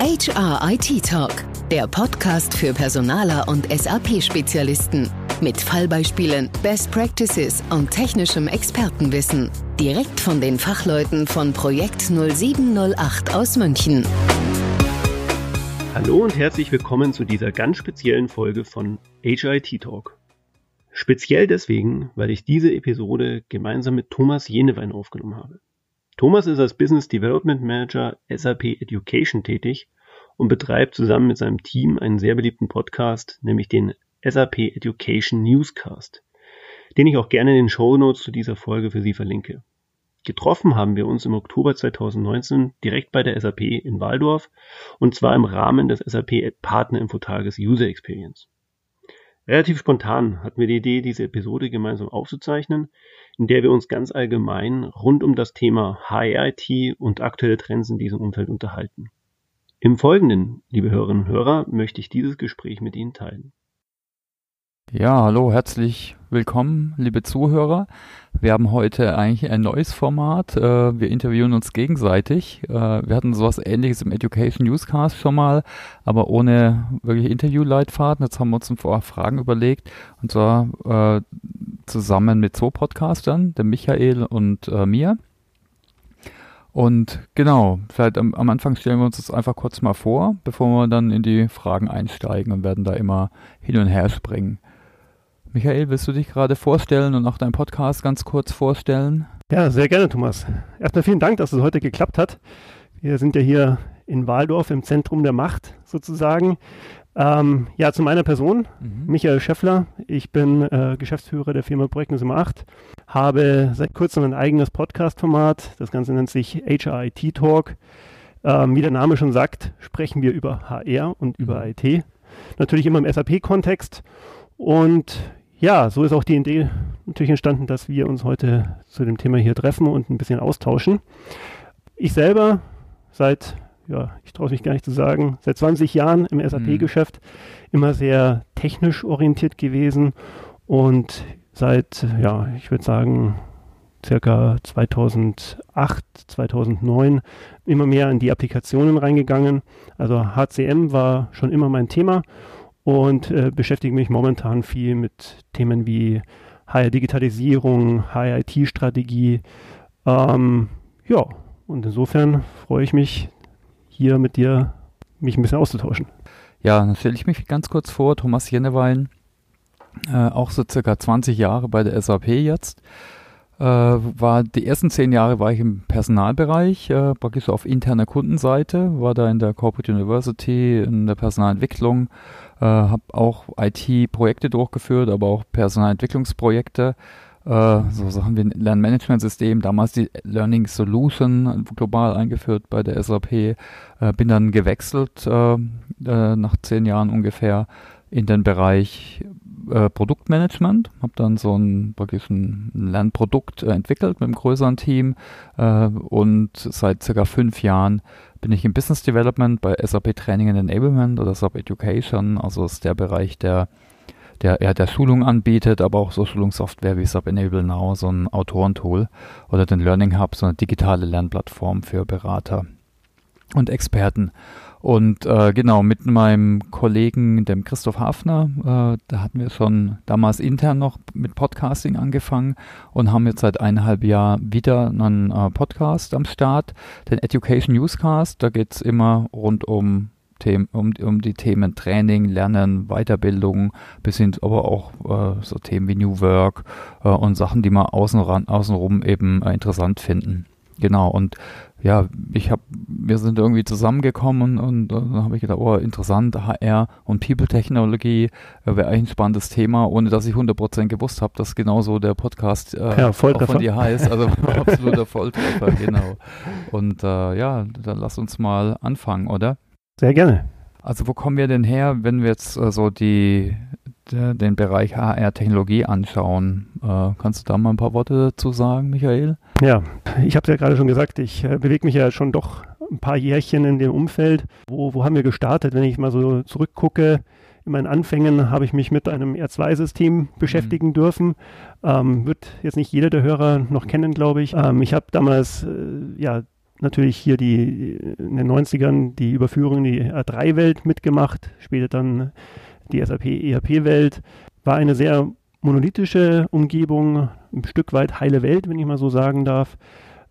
HR IT Talk, der Podcast für Personaler und SAP-Spezialisten. Mit Fallbeispielen, Best Practices und technischem Expertenwissen. Direkt von den Fachleuten von Projekt 0708 aus München. Hallo und herzlich willkommen zu dieser ganz speziellen Folge von HIT Talk. Speziell deswegen, weil ich diese Episode gemeinsam mit Thomas Jenewein aufgenommen habe. Thomas ist als Business Development Manager SAP Education tätig und betreibt zusammen mit seinem Team einen sehr beliebten Podcast, nämlich den SAP Education Newscast, den ich auch gerne in den Show Notes zu dieser Folge für Sie verlinke. Getroffen haben wir uns im Oktober 2019 direkt bei der SAP in Waldorf und zwar im Rahmen des SAP Partner Infotages User Experience. Relativ spontan hatten wir die Idee, diese Episode gemeinsam aufzuzeichnen, in der wir uns ganz allgemein rund um das Thema HIIT und aktuelle Trends in diesem Umfeld unterhalten. Im Folgenden, liebe Hörerinnen und Hörer, möchte ich dieses Gespräch mit Ihnen teilen. Ja, hallo, herzlich willkommen, liebe Zuhörer. Wir haben heute eigentlich ein neues Format. Äh, wir interviewen uns gegenseitig. Äh, wir hatten sowas ähnliches im Education Newscast schon mal, aber ohne wirklich Interviewleitfaden. Jetzt haben wir uns paar Fragen überlegt und zwar äh, zusammen mit zwei Podcastern, dem Michael und mir. Und genau, vielleicht am, am, Anfang stellen wir uns das einfach kurz mal vor, bevor wir dann in die Fragen einsteigen und werden da immer hin und her springen. Michael, willst du dich gerade vorstellen und auch deinen Podcast ganz kurz vorstellen? Ja, sehr gerne, Thomas. Erstmal vielen Dank, dass es heute geklappt hat. Wir sind ja hier in Waldorf im Zentrum der Macht sozusagen. Ähm, ja, zu meiner Person, mhm. Michael Scheffler. Ich bin äh, Geschäftsführer der Firma Projekt 8, habe seit kurzem ein eigenes Podcast-Format. Das Ganze nennt sich HRIT Talk. Ähm, wie der Name schon sagt, sprechen wir über HR und mhm. über IT. Natürlich immer im SAP-Kontext. Und ja, so ist auch die Idee natürlich entstanden, dass wir uns heute zu dem Thema hier treffen und ein bisschen austauschen. Ich selber seit, ja, ich traue mich gar nicht zu sagen, seit 20 Jahren im SAP-Geschäft mhm. immer sehr technisch orientiert gewesen und seit, ja, ich würde sagen, circa 2008, 2009 immer mehr in die Applikationen reingegangen. Also HCM war schon immer mein Thema und äh, beschäftige mich momentan viel mit Themen wie HR Digitalisierung, HR IT-Strategie. Ähm, ja, und insofern freue ich mich, hier mit dir mich ein bisschen auszutauschen. Ja, dann stelle ich mich ganz kurz vor, Thomas Jennewein, äh, auch so circa 20 Jahre bei der SAP jetzt. Äh, war die ersten zehn Jahre war ich im Personalbereich, äh, praktisch so auf interner Kundenseite, war da in der Corporate University, in der Personalentwicklung äh, habe auch IT-Projekte durchgeführt, aber auch Personalentwicklungsprojekte. Äh, so Sachen wie ein Lernmanagementsystem, damals die Learning Solution global eingeführt bei der SAP. Äh, bin dann gewechselt äh, äh, nach zehn Jahren ungefähr in den Bereich äh, Produktmanagement, habe dann so ein praktisch ein Lernprodukt äh, entwickelt mit einem größeren Team äh, und seit circa fünf Jahren bin ich im Business Development bei SAP Training and Enablement oder SAP Education, also ist der Bereich, der der eher der Schulung anbietet, aber auch so Schulungssoftware wie SAP Enable Now, so ein Autorentool oder den Learning Hub, so eine digitale Lernplattform für Berater und Experten. Und äh, genau, mit meinem Kollegen, dem Christoph Hafner, äh, da hatten wir schon damals intern noch mit Podcasting angefangen und haben jetzt seit eineinhalb Jahren wieder einen äh, Podcast am Start, den Education Newscast. Da geht's immer rund um Themen, um, um die Themen Training, Lernen, Weiterbildung, bis hin aber auch äh, so Themen wie New Work äh, und Sachen, die wir außen außenrum eben äh, interessant finden. Genau, und ja, ich habe, wir sind irgendwie zusammengekommen und, und dann habe ich gedacht, oh, interessant, HR und People Technology äh, wäre eigentlich ein spannendes Thema, ohne dass ich 100% gewusst habe, dass genauso der Podcast äh, ja, auch von dir heißt. Also absoluter Volltreffer, genau. Und äh, ja, dann lass uns mal anfangen, oder? Sehr gerne. Also wo kommen wir denn her, wenn wir jetzt äh, so die, den Bereich HR-Technologie anschauen? Äh, kannst du da mal ein paar Worte dazu sagen, Michael? Ja, ich habe es ja gerade schon gesagt, ich äh, bewege mich ja schon doch ein paar Jährchen in dem Umfeld. Wo, wo haben wir gestartet? Wenn ich mal so zurückgucke, in meinen Anfängen habe ich mich mit einem R2-System beschäftigen mhm. dürfen. Ähm, wird jetzt nicht jeder der Hörer noch kennen, glaube ich. Ähm, ich habe damals äh, ja natürlich hier die in den 90ern die Überführung in die R3-Welt mitgemacht, später dann die SAP-ERP-Welt. War eine sehr monolithische Umgebung, ein Stück weit heile Welt, wenn ich mal so sagen darf.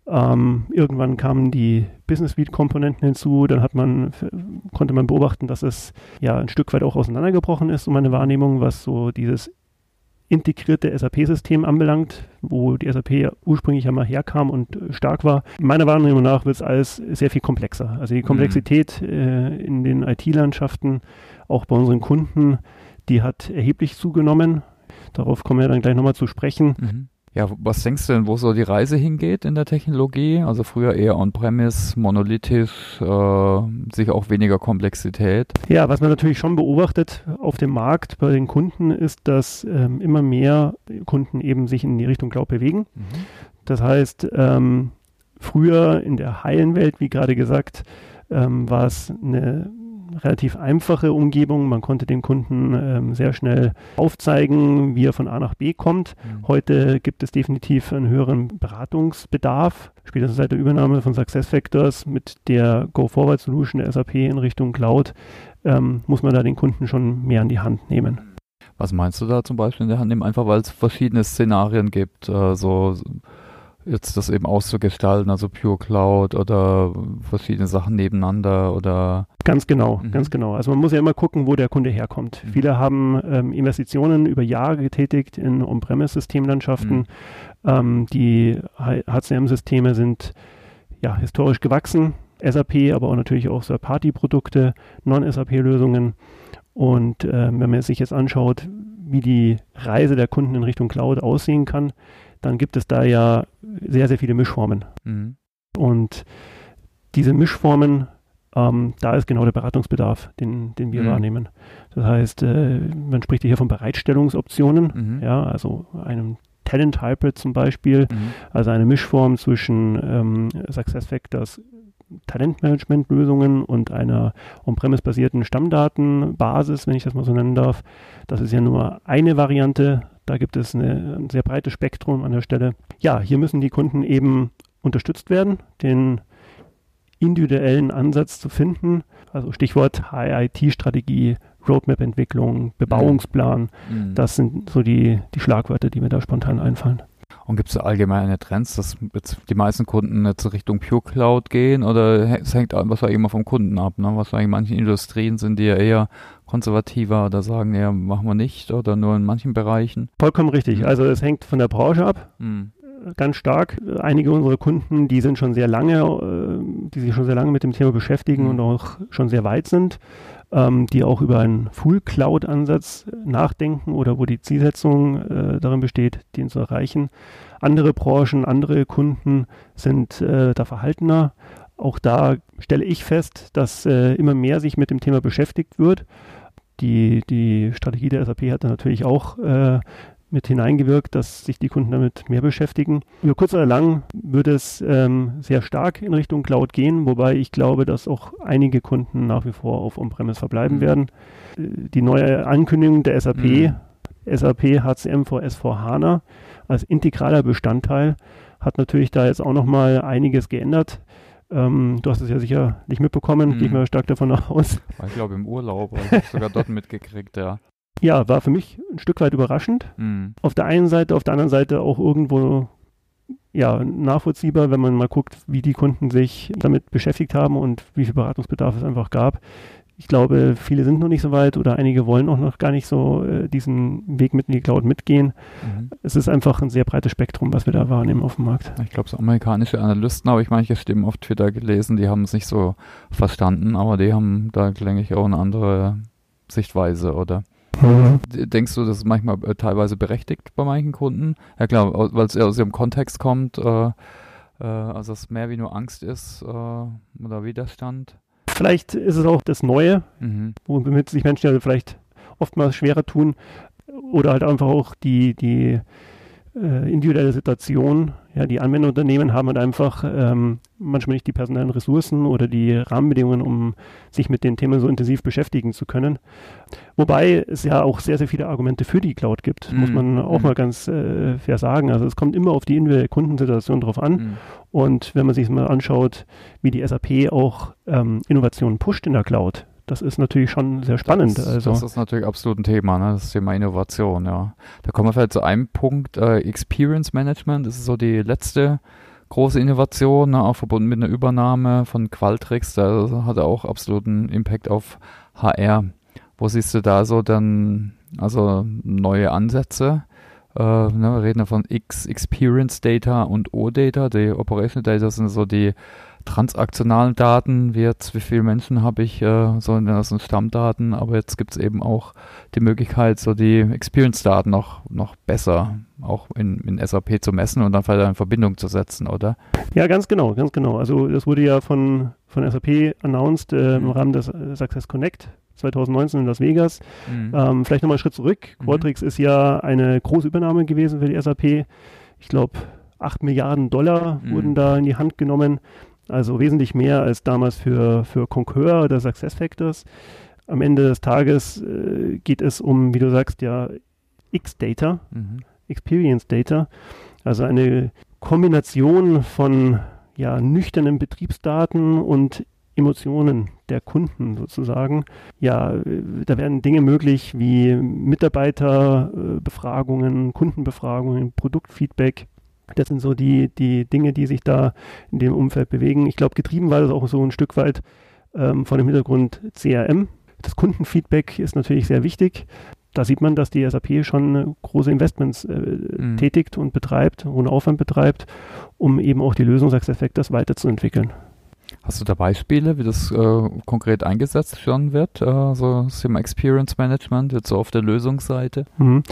Ähm, irgendwann kamen die Business Suite Komponenten hinzu, dann hat man, konnte man beobachten, dass es ja ein Stück weit auch auseinandergebrochen ist, um meine Wahrnehmung, was so dieses integrierte SAP-System anbelangt, wo die SAP ursprünglich ja mal herkam und äh, stark war. Meiner Wahrnehmung nach wird es alles sehr viel komplexer. Also die Komplexität mhm. äh, in den IT-Landschaften, auch bei unseren Kunden, die hat erheblich zugenommen. Darauf kommen wir dann gleich nochmal zu sprechen. Mhm. Ja, was denkst du denn, wo so die Reise hingeht in der Technologie? Also früher eher on-premise, monolithisch, äh, sicher auch weniger Komplexität. Ja, was man natürlich schon beobachtet auf dem Markt bei den Kunden ist, dass ähm, immer mehr Kunden eben sich in die Richtung Cloud bewegen. Mhm. Das heißt, ähm, früher in der heilen Welt, wie gerade gesagt, ähm, war es eine relativ einfache Umgebung. Man konnte dem Kunden ähm, sehr schnell aufzeigen, wie er von A nach B kommt. Mhm. Heute gibt es definitiv einen höheren Beratungsbedarf. Spätestens seit der Übernahme von SuccessFactors mit der Go-Forward-Solution der SAP in Richtung Cloud ähm, muss man da den Kunden schon mehr an die Hand nehmen. Was meinst du da zum Beispiel in der Hand nehmen? Einfach weil es verschiedene Szenarien gibt, äh, so jetzt das eben auszugestalten, also Pure Cloud oder verschiedene Sachen nebeneinander oder Ganz genau, mhm. ganz genau. Also man muss ja immer gucken, wo der Kunde herkommt. Mhm. Viele haben ähm, Investitionen über Jahre getätigt in On-Premise-Systemlandschaften. Mhm. Ähm, die HCM-Systeme sind ja historisch gewachsen. SAP, aber auch natürlich auch Third-Party-Produkte, Non-SAP-Lösungen. Und äh, wenn man sich jetzt anschaut, wie die Reise der Kunden in Richtung Cloud aussehen kann, dann gibt es da ja sehr, sehr viele Mischformen. Mhm. Und diese Mischformen, ähm, da ist genau der Beratungsbedarf, den, den wir mhm. wahrnehmen. Das heißt, äh, man spricht hier von Bereitstellungsoptionen, mhm. ja, also einem Talent Hybrid zum Beispiel, mhm. also eine Mischform zwischen ähm, SuccessFactors Talentmanagement-Lösungen und einer on-premise-basierten Stammdatenbasis, wenn ich das mal so nennen darf. Das ist ja nur eine Variante da gibt es eine, ein sehr breites Spektrum an der Stelle. Ja, hier müssen die Kunden eben unterstützt werden, den individuellen Ansatz zu finden. Also Stichwort HIT-Strategie, Roadmap-Entwicklung, Bebauungsplan. Mhm. Das sind so die, die Schlagwörter, die mir da spontan einfallen. Und gibt es allgemeine Trends, dass die meisten Kunden jetzt Richtung Pure Cloud gehen oder es hängt was immer vom Kunden ab? Ne? Was in manchen Industrien sind die ja eher konservativer oder sagen, ja, machen wir nicht oder nur in manchen Bereichen? Vollkommen richtig. Mhm. Also es hängt von der Branche ab. Mhm ganz stark. Einige unserer Kunden, die sind schon sehr lange, äh, die sich schon sehr lange mit dem Thema beschäftigen mhm. und auch schon sehr weit sind, ähm, die auch über einen Full-Cloud-Ansatz nachdenken oder wo die Zielsetzung äh, darin besteht, den zu erreichen. Andere Branchen, andere Kunden sind äh, da verhaltener. Auch da stelle ich fest, dass äh, immer mehr sich mit dem Thema beschäftigt wird. Die, die Strategie der SAP hat natürlich auch äh, mit hineingewirkt, dass sich die Kunden damit mehr beschäftigen. Über kurz oder lang wird es ähm, sehr stark in Richtung Cloud gehen, wobei ich glaube, dass auch einige Kunden nach wie vor auf On-Premise verbleiben mhm. werden. Äh, die neue Ankündigung der SAP, mhm. SAP HCM vor S4 HANA als integraler Bestandteil, hat natürlich da jetzt auch nochmal einiges geändert. Ähm, du hast es ja sicher nicht mitbekommen, mhm. gehe ich mal stark davon aus. Ich glaube im Urlaub, ich habe sogar dort mitgekriegt, ja ja, war für mich ein Stück weit überraschend. Mhm. Auf der einen Seite, auf der anderen Seite auch irgendwo ja, nachvollziehbar, wenn man mal guckt, wie die Kunden sich damit beschäftigt haben und wie viel Beratungsbedarf es einfach gab. Ich glaube, viele sind noch nicht so weit oder einige wollen auch noch gar nicht so äh, diesen Weg mit in die Cloud mitgehen. Mhm. Es ist einfach ein sehr breites Spektrum, was wir da wahrnehmen auf dem Markt. Ich glaube, so amerikanische Analysten habe ich manche Stimmen auf Twitter gelesen, die haben es nicht so verstanden, aber die haben da, denke ich, auch eine andere Sichtweise, oder? Mhm. Denkst du, das ist manchmal äh, teilweise berechtigt bei manchen Kunden? Ja klar, weil es aus ihrem Kontext kommt, äh, äh, also es mehr wie nur Angst ist äh, oder Widerstand. Vielleicht ist es auch das Neue, mhm. womit sich Menschen ja vielleicht oftmals schwerer tun oder halt einfach auch die, die äh, individuelle Situation. Ja, die Anwenderunternehmen haben halt einfach ähm, manchmal nicht die personellen Ressourcen oder die Rahmenbedingungen, um sich mit den Themen so intensiv beschäftigen zu können. Wobei es ja auch sehr, sehr viele Argumente für die Cloud gibt, mm. muss man auch mm. mal ganz äh, fair sagen. Also es kommt immer auf die individuelle Kundensituation drauf an. Mm. Und wenn man sich mal anschaut, wie die SAP auch ähm, Innovationen pusht in der Cloud, das ist natürlich schon sehr spannend. Das, also. das ist natürlich absolut ein Thema, ne? das Thema Innovation, ja. Da kommen wir vielleicht zu einem Punkt, äh, Experience Management, das ist so die letzte große Innovation, ne? auch verbunden mit einer Übernahme von Qualtrics, da hat er auch absoluten Impact auf HR. Wo siehst du da so dann, also neue Ansätze? Äh, ne, wir reden ja von X Experience Data und O-Data. Die Operational Data sind so die transaktionalen Daten, wie jetzt, wie viele Menschen habe ich, äh, so das sind Stammdaten, aber jetzt gibt es eben auch die Möglichkeit, so die Experience-Daten noch, noch besser auch in, in SAP zu messen und dann vielleicht in Verbindung zu setzen, oder? Ja, ganz genau, ganz genau. Also das wurde ja von, von SAP announced äh, im mhm. Rahmen des äh, Success Connect 2019 in Las Vegas. Mhm. Ähm, vielleicht nochmal einen Schritt zurück. Mhm. Qualtrics ist ja eine große Übernahme gewesen für die SAP. Ich glaube, 8 Milliarden Dollar mhm. wurden da in die Hand genommen. Also wesentlich mehr als damals für, für Concur oder SuccessFactors. Am Ende des Tages äh, geht es um, wie du sagst, ja, X-Data, mhm. Experience Data. Also eine Kombination von ja, nüchternen Betriebsdaten und Emotionen der Kunden sozusagen. Ja, da werden Dinge möglich wie Mitarbeiterbefragungen, Kundenbefragungen, Produktfeedback. Das sind so die, die Dinge, die sich da in dem Umfeld bewegen. Ich glaube, getrieben war das auch so ein Stück weit ähm, von dem Hintergrund CRM. Das Kundenfeedback ist natürlich sehr wichtig. Da sieht man, dass die SAP schon große Investments äh, mhm. tätigt und betreibt, hohen Aufwand betreibt, um eben auch die Lösung SuccessFactors weiterzuentwickeln. Hast du da Beispiele, wie das äh, konkret eingesetzt schon wird, äh, so das Thema Experience Management, jetzt so auf der Lösungsseite? Mhm.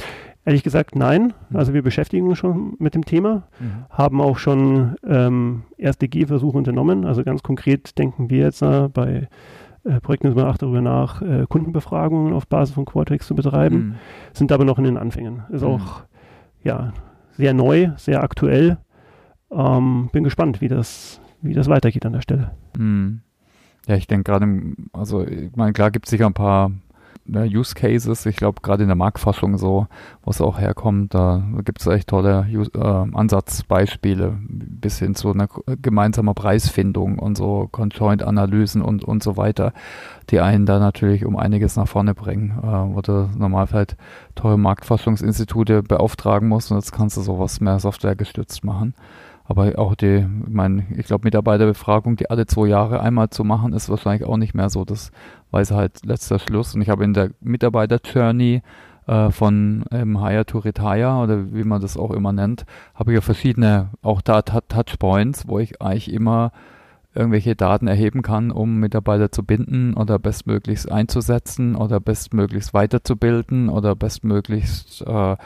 Ehrlich gesagt, nein. Mhm. Also wir beschäftigen uns schon mit dem Thema, mhm. haben auch schon ähm, erste Gehversuche unternommen. Also ganz konkret denken wir jetzt äh, bei äh, Projekten über auch darüber nach, äh, Kundenbefragungen auf Basis von Quartex zu betreiben, mhm. sind aber noch in den Anfängen. Ist mhm. auch ja, sehr neu, sehr aktuell. Ähm, bin gespannt, wie das, wie das weitergeht an der Stelle. Mhm. Ja, ich denke gerade, also ich meine, klar gibt es sicher ein paar ne, Use Cases, ich glaube gerade in der Marktforschung so, wo es auch herkommt, da gibt es echt tolle Use, äh, Ansatzbeispiele bis hin zu einer gemeinsamen Preisfindung und so Conjoint-Analysen und, und so weiter, die einen da natürlich um einiges nach vorne bringen, äh, wo du normal vielleicht teure Marktforschungsinstitute beauftragen musst und jetzt kannst du sowas mehr Software gestützt machen. Aber auch die, ich meine, ich glaube, Mitarbeiterbefragung, die alle zwei Jahre einmal zu machen, ist wahrscheinlich auch nicht mehr so das Weise halt letzter Schluss. Und ich habe in der Mitarbeiter-Journey äh, von ähm, Hire to Retire oder wie man das auch immer nennt, habe ich ja verschiedene auch da Touchpoints, wo ich eigentlich immer irgendwelche Daten erheben kann, um Mitarbeiter zu binden oder bestmöglichst einzusetzen oder bestmöglichst weiterzubilden oder bestmöglichst äh,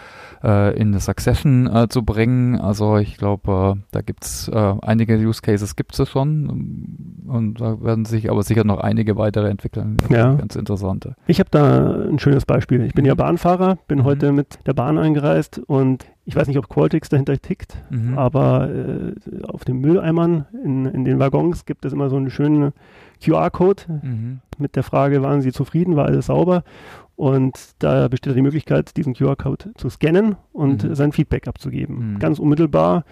äh, in eine Succession äh, zu bringen. Also ich glaube, äh, da gibt es äh, einige Use Cases gibt es schon und da werden sich aber sicher noch einige weitere entwickeln. Ja. Ganz interessante. Ich habe da ein schönes Beispiel. Ich bin ja mhm. Bahnfahrer, bin mhm. heute mit der Bahn eingereist und ich weiß nicht, ob Qualtrics dahinter tickt, mhm. aber äh, auf den Mülleimern in, in den Waggons gibt es immer so einen schönen QR-Code mhm. mit der Frage, waren Sie zufrieden, war alles sauber? Und da besteht die Möglichkeit, diesen QR-Code zu scannen und mhm. sein Feedback abzugeben. Mhm. Ganz unmittelbar.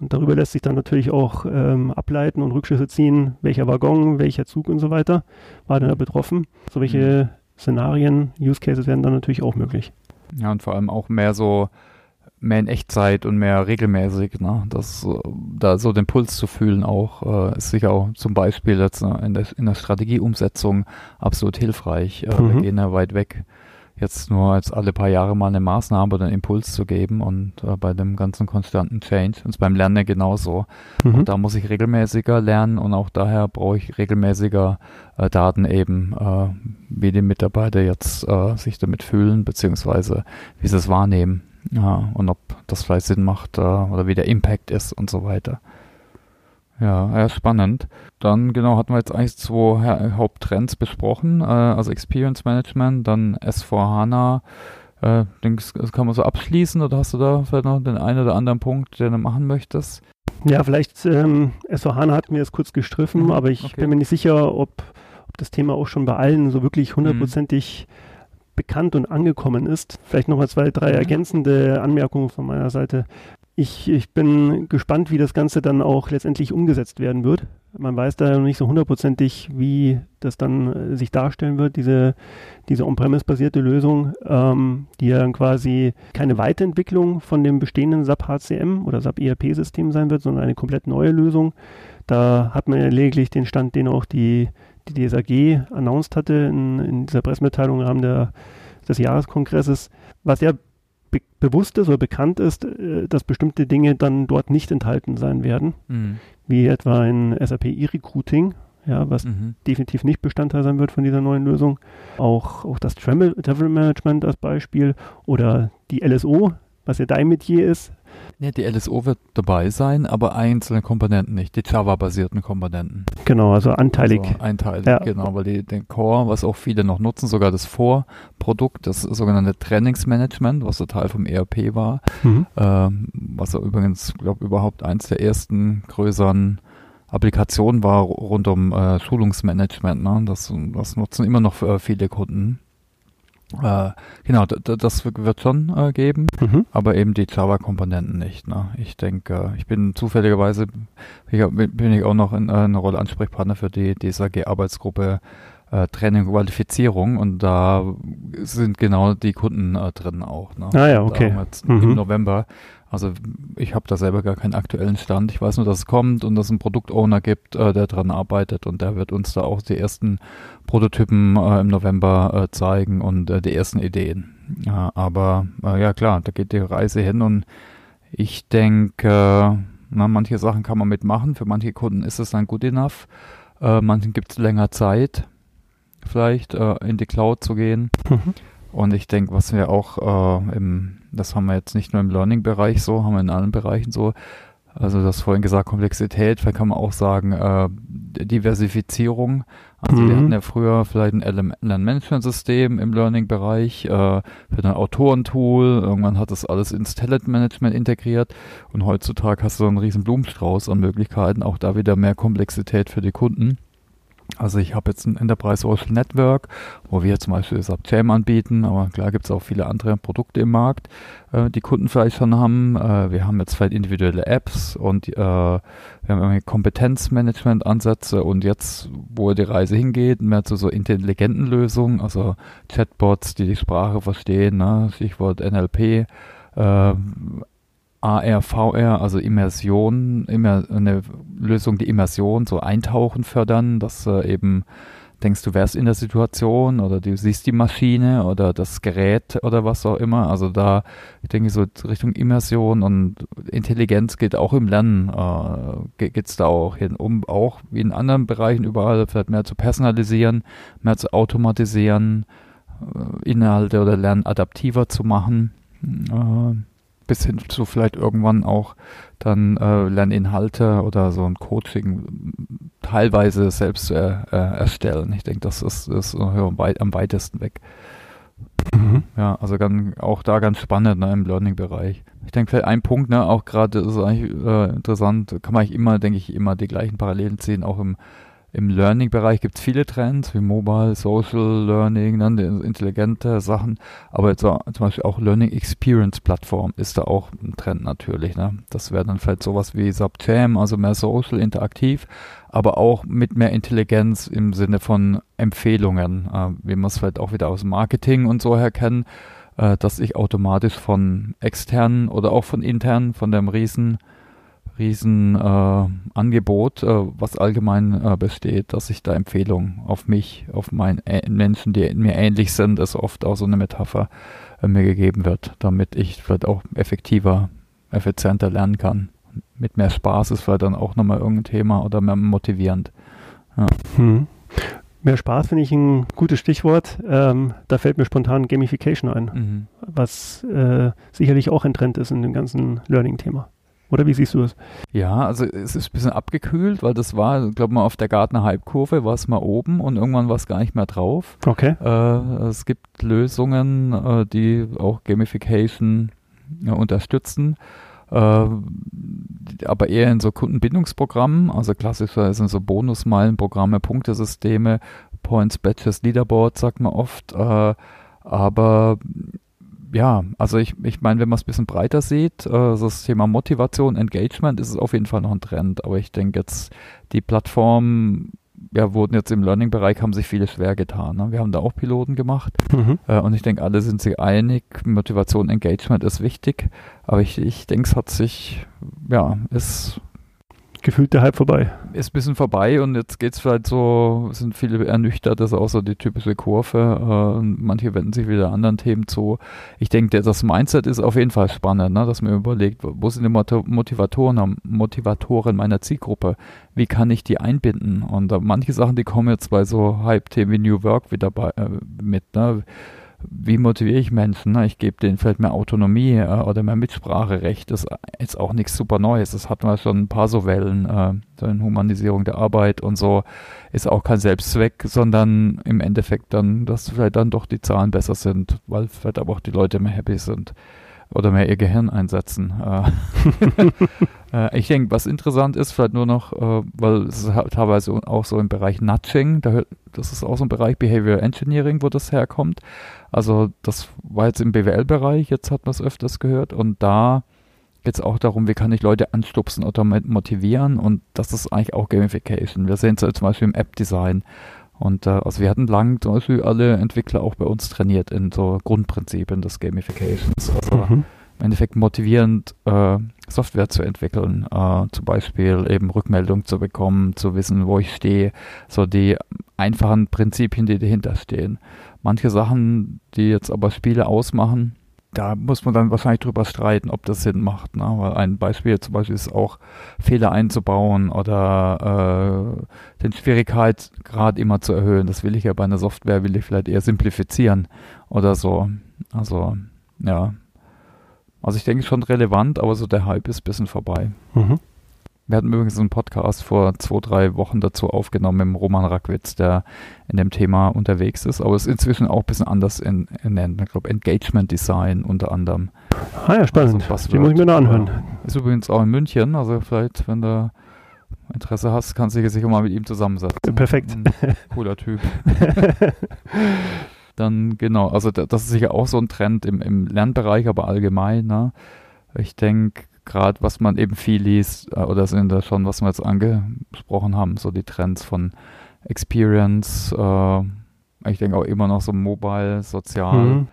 Und darüber lässt sich dann natürlich auch ähm, ableiten und Rückschlüsse ziehen, welcher Waggon, welcher Zug und so weiter war denn da betroffen. So welche mhm. Szenarien, Use Cases werden dann natürlich auch möglich. Ja, und vor allem auch mehr so mehr in Echtzeit und mehr regelmäßig, ne? Das, da so den Puls zu fühlen auch, äh, ist sicher auch zum Beispiel jetzt ne, in, der, in der Strategieumsetzung absolut hilfreich. Äh, mhm. Wir gehen ja weit weg, jetzt nur als alle paar Jahre mal eine Maßnahme oder einen Impuls zu geben und äh, bei dem ganzen konstanten Change und beim Lernen genauso. Mhm. Und da muss ich regelmäßiger lernen und auch daher brauche ich regelmäßiger äh, Daten eben, äh, wie die Mitarbeiter jetzt äh, sich damit fühlen, beziehungsweise wie sie es wahrnehmen. Ja, und ob das vielleicht Sinn macht äh, oder wie der Impact ist und so weiter. Ja, ja, spannend. Dann genau hatten wir jetzt eigentlich zwei Haupttrends besprochen, äh, also Experience Management, dann S4HANA, äh, denkst, das kann man so abschließen oder hast du da vielleicht noch den einen oder anderen Punkt, den du machen möchtest? Ja, vielleicht ähm, SVHANA hat mir es kurz gestriffen, mhm, aber ich okay. bin mir nicht sicher, ob, ob das Thema auch schon bei allen so wirklich mhm. hundertprozentig mhm. Bekannt und angekommen ist. Vielleicht nochmal zwei, drei mhm. ergänzende Anmerkungen von meiner Seite. Ich, ich bin gespannt, wie das Ganze dann auch letztendlich umgesetzt werden wird. Man weiß da noch nicht so hundertprozentig, wie das dann äh, sich darstellen wird, diese, diese On-Premise-basierte Lösung, ähm, die ja dann quasi keine Weiterentwicklung von dem bestehenden SAP HCM oder SAP ERP-System sein wird, sondern eine komplett neue Lösung. Da hat man ja lediglich den Stand, den auch die, die DSAG announced hatte in, in dieser Pressemitteilung im Rahmen der, des Jahreskongresses. Was ja be bewusst ist oder bekannt ist, äh, dass bestimmte Dinge dann dort nicht enthalten sein werden, mhm. wie etwa in SAP E-Recruiting, ja, was mhm. definitiv nicht Bestandteil sein wird von dieser neuen Lösung. Auch, auch das Travel, Travel Management als Beispiel oder die LSO, was ja dein Metier ist, ja, die LSO wird dabei sein, aber einzelne Komponenten nicht, die Java-basierten Komponenten. Genau, also anteilig. Also einteilig, ja. genau, weil die, den Core, was auch viele noch nutzen, sogar das Vorprodukt, das sogenannte Trainingsmanagement, was so Teil vom ERP war, mhm. ähm, was übrigens, glaube überhaupt eins der ersten größeren Applikationen war rund um äh, Schulungsmanagement. Ne? Das, das nutzen immer noch äh, viele Kunden. Äh, genau, das wird schon äh, geben, mhm. aber eben die Java-Komponenten nicht. Ne? Ich denke, ich bin zufälligerweise, ich, bin ich auch noch in, äh, eine Rolle Ansprechpartner für die DSAG-Arbeitsgruppe äh, Training und Qualifizierung und da sind genau die Kunden äh, drin auch. Ne? Ah ja, okay. Mhm. Im November also ich habe da selber gar keinen aktuellen Stand. Ich weiß nur, dass es kommt und dass es einen Produktowner gibt, äh, der dran arbeitet und der wird uns da auch die ersten Prototypen äh, im November äh, zeigen und äh, die ersten Ideen. Ja, aber äh, ja klar, da geht die Reise hin und ich denke, na, manche Sachen kann man mitmachen. Für manche Kunden ist es dann gut enough. Äh, manchen gibt es länger Zeit, vielleicht in die Cloud zu gehen. Mhm. Und ich denke, was wir auch im, das haben wir jetzt nicht nur im Learning-Bereich so, haben wir in allen Bereichen so, also das vorhin gesagt, Komplexität, vielleicht kann man auch sagen, äh, Diversifizierung. Also mhm. wir hatten ja früher vielleicht ein Lernmanagement-System im Learning-Bereich, äh, für ein Autorentool, irgendwann hat das alles ins Talent-Management integriert und heutzutage hast du so einen riesen Blumenstrauß an Möglichkeiten, auch da wieder mehr Komplexität für die Kunden. Also ich habe jetzt ein Enterprise Social Network, wo wir zum Beispiel SAP Jam anbieten, aber klar gibt es auch viele andere Produkte im Markt, äh, die Kunden vielleicht schon haben. Äh, wir haben jetzt vielleicht individuelle Apps und äh, wir haben Kompetenzmanagement-Ansätze und jetzt, wo die Reise hingeht, mehr zu so intelligenten Lösungen, also Chatbots, die die Sprache verstehen, ne? Stichwort NLP, äh, AR, VR, also Immersion, immer eine Lösung, die Immersion, so Eintauchen fördern, dass äh, eben denkst, du wärst in der Situation oder du siehst die Maschine oder das Gerät oder was auch immer. Also da, ich denke, so Richtung Immersion und Intelligenz geht auch im Lernen, äh, geht es da auch hin, um auch wie in anderen Bereichen überall vielleicht mehr zu personalisieren, mehr zu automatisieren, äh, Inhalte oder Lernen adaptiver zu machen. Äh, bis hin zu vielleicht irgendwann auch dann äh, Lerninhalte oder so ein Coaching teilweise selbst äh, äh, erstellen. Ich denke, das ist, ist am weitesten weg. Mhm. Ja, also ganz, auch da ganz spannend ne, im Learning-Bereich. Ich denke, vielleicht ein Punkt, ne, auch gerade ist eigentlich äh, interessant, kann man eigentlich immer, denke ich, immer die gleichen Parallelen sehen, auch im im Learning-Bereich gibt es viele Trends, wie Mobile, Social Learning, dann ne, intelligente Sachen, aber zum Beispiel auch Learning Experience Plattform ist da auch ein Trend natürlich. Ne? Das wäre dann vielleicht sowas wie SubJam, also mehr Social, interaktiv, aber auch mit mehr Intelligenz im Sinne von Empfehlungen, äh, wie man es vielleicht auch wieder aus Marketing und so her kennen, äh, dass ich automatisch von externen oder auch von internen, von dem riesen riesen äh, Angebot, äh, was allgemein äh, besteht, dass ich da Empfehlungen auf mich, auf meinen Menschen, die mir ähnlich sind, ist oft auch so eine Metapher äh, mir gegeben wird, damit ich vielleicht auch effektiver, effizienter lernen kann. Mit mehr Spaß ist vielleicht dann auch nochmal irgendein Thema oder mehr motivierend. Ja. Hm. Mehr Spaß finde ich ein gutes Stichwort. Ähm, da fällt mir spontan Gamification ein, mhm. was äh, sicherlich auch ein Trend ist in dem ganzen Learning-Thema Oder wie siehst du das? Ja, also es ist ein bisschen abgekühlt, weil das war, glaube ich mal, auf der Gartner Hype-Kurve war es mal oben und irgendwann war es gar nicht mehr drauf. Okay. Äh, es gibt Lösungen, äh, die auch Gamification ja, unterstützen. Äh, aber eher in so Kundenbindungsprogrammen, also klassischerweise so Bonusmeilenprogramme, Punktesysteme, Points, Badges, Leaderboard, sagt man oft. Äh, aber ja, also ich, ich meine, wenn man es ein bisschen breiter sieht, äh, das Thema Motivation, Engagement ist es auf jeden Fall noch ein Trend. Aber ich denke jetzt, die Plattform, ja, wurden jetzt im Learning-Bereich, haben sich viele schwer getan. Ne? Wir haben da auch Piloten gemacht. Mhm. Äh, und ich denke, alle sind sich einig, Motivation, Engagement ist wichtig. Aber ich, ich denke, es hat sich, ja, ist gefühlt der Hype vorbei. Ist ein bisschen vorbei und jetzt geht es vielleicht so, sind viele ernüchtert, das ist auch so die typische Kurve. Äh, manche wenden sich wieder anderen Themen zu. Ich denke, das Mindset ist auf jeden Fall spannend, ne, dass man überlegt, wo sind die Motivatoren, Motivatoren meiner Zielgruppe? Wie kann ich die einbinden? Und äh, manche Sachen, die kommen jetzt bei so Hype-Themen wie New Work wieder bei, äh, mit. Ne? Wie motiviere ich Menschen? Ne? Ich gebe denen vielleicht mehr Autonomie äh, oder mehr Mitspracherecht. Das ist auch nichts super Neues. Das hat man schon ein paar so Wellen, äh, so in Humanisierung der Arbeit und so. Ist auch kein Selbstzweck, sondern im Endeffekt dann, dass vielleicht dann doch die Zahlen besser sind, weil vielleicht aber auch die Leute mehr happy sind oder mehr ihr Gehirn einsetzen. Äh, äh, ich denke, was interessant ist, vielleicht nur noch, äh, weil es ist teilweise auch so im Bereich Nudging, da, das ist auch so ein Bereich Behavior Engineering, wo das herkommt. Also das war jetzt im BWL-Bereich, jetzt hat man es öfters gehört und da geht es auch darum, wie kann ich Leute anstupsen oder motivieren und das ist eigentlich auch Gamification. Wir sehen es ja zum Beispiel im App-Design und äh, also wir hatten lang zum Beispiel alle Entwickler auch bei uns trainiert in so Grundprinzipien des Gamifications. Also mhm. im Endeffekt motivierend äh, Software zu entwickeln, äh, zum Beispiel eben Rückmeldung zu bekommen, zu wissen, wo ich stehe, so die einfachen Prinzipien, die dahinter stehen. Manche Sachen, die jetzt aber Spiele ausmachen, da muss man dann wahrscheinlich drüber streiten, ob das Sinn macht. Ne? Weil ein Beispiel zum Beispiel ist auch Fehler einzubauen oder äh, den Schwierigkeitsgrad immer zu erhöhen. Das will ich ja bei einer Software, will ich vielleicht eher simplifizieren oder so. Also, ja. Also ich denke schon relevant, aber so der Hype ist ein bisschen vorbei. Mhm. Wir hatten übrigens einen Podcast vor zwei, drei Wochen dazu aufgenommen mit Roman Rackwitz, der in dem Thema unterwegs ist, aber es ist inzwischen auch ein bisschen anders in, in, in ich glaube, Engagement Design unter anderem. Ah ja, spannend. Also Die muss ich mir noch anhören. Ist übrigens auch in München, also vielleicht, wenn du Interesse hast, kannst du dich sicher mal mit ihm zusammensetzen. Perfekt. Ein cooler Typ. Dann genau, also das ist sicher auch so ein Trend im, im Lernbereich, aber allgemein. Ne? Ich denke, gerade was man eben viel liest, äh, oder sind da schon, was wir jetzt angesprochen haben, so die Trends von Experience, äh, ich denke auch immer noch so mobile, sozial, mhm.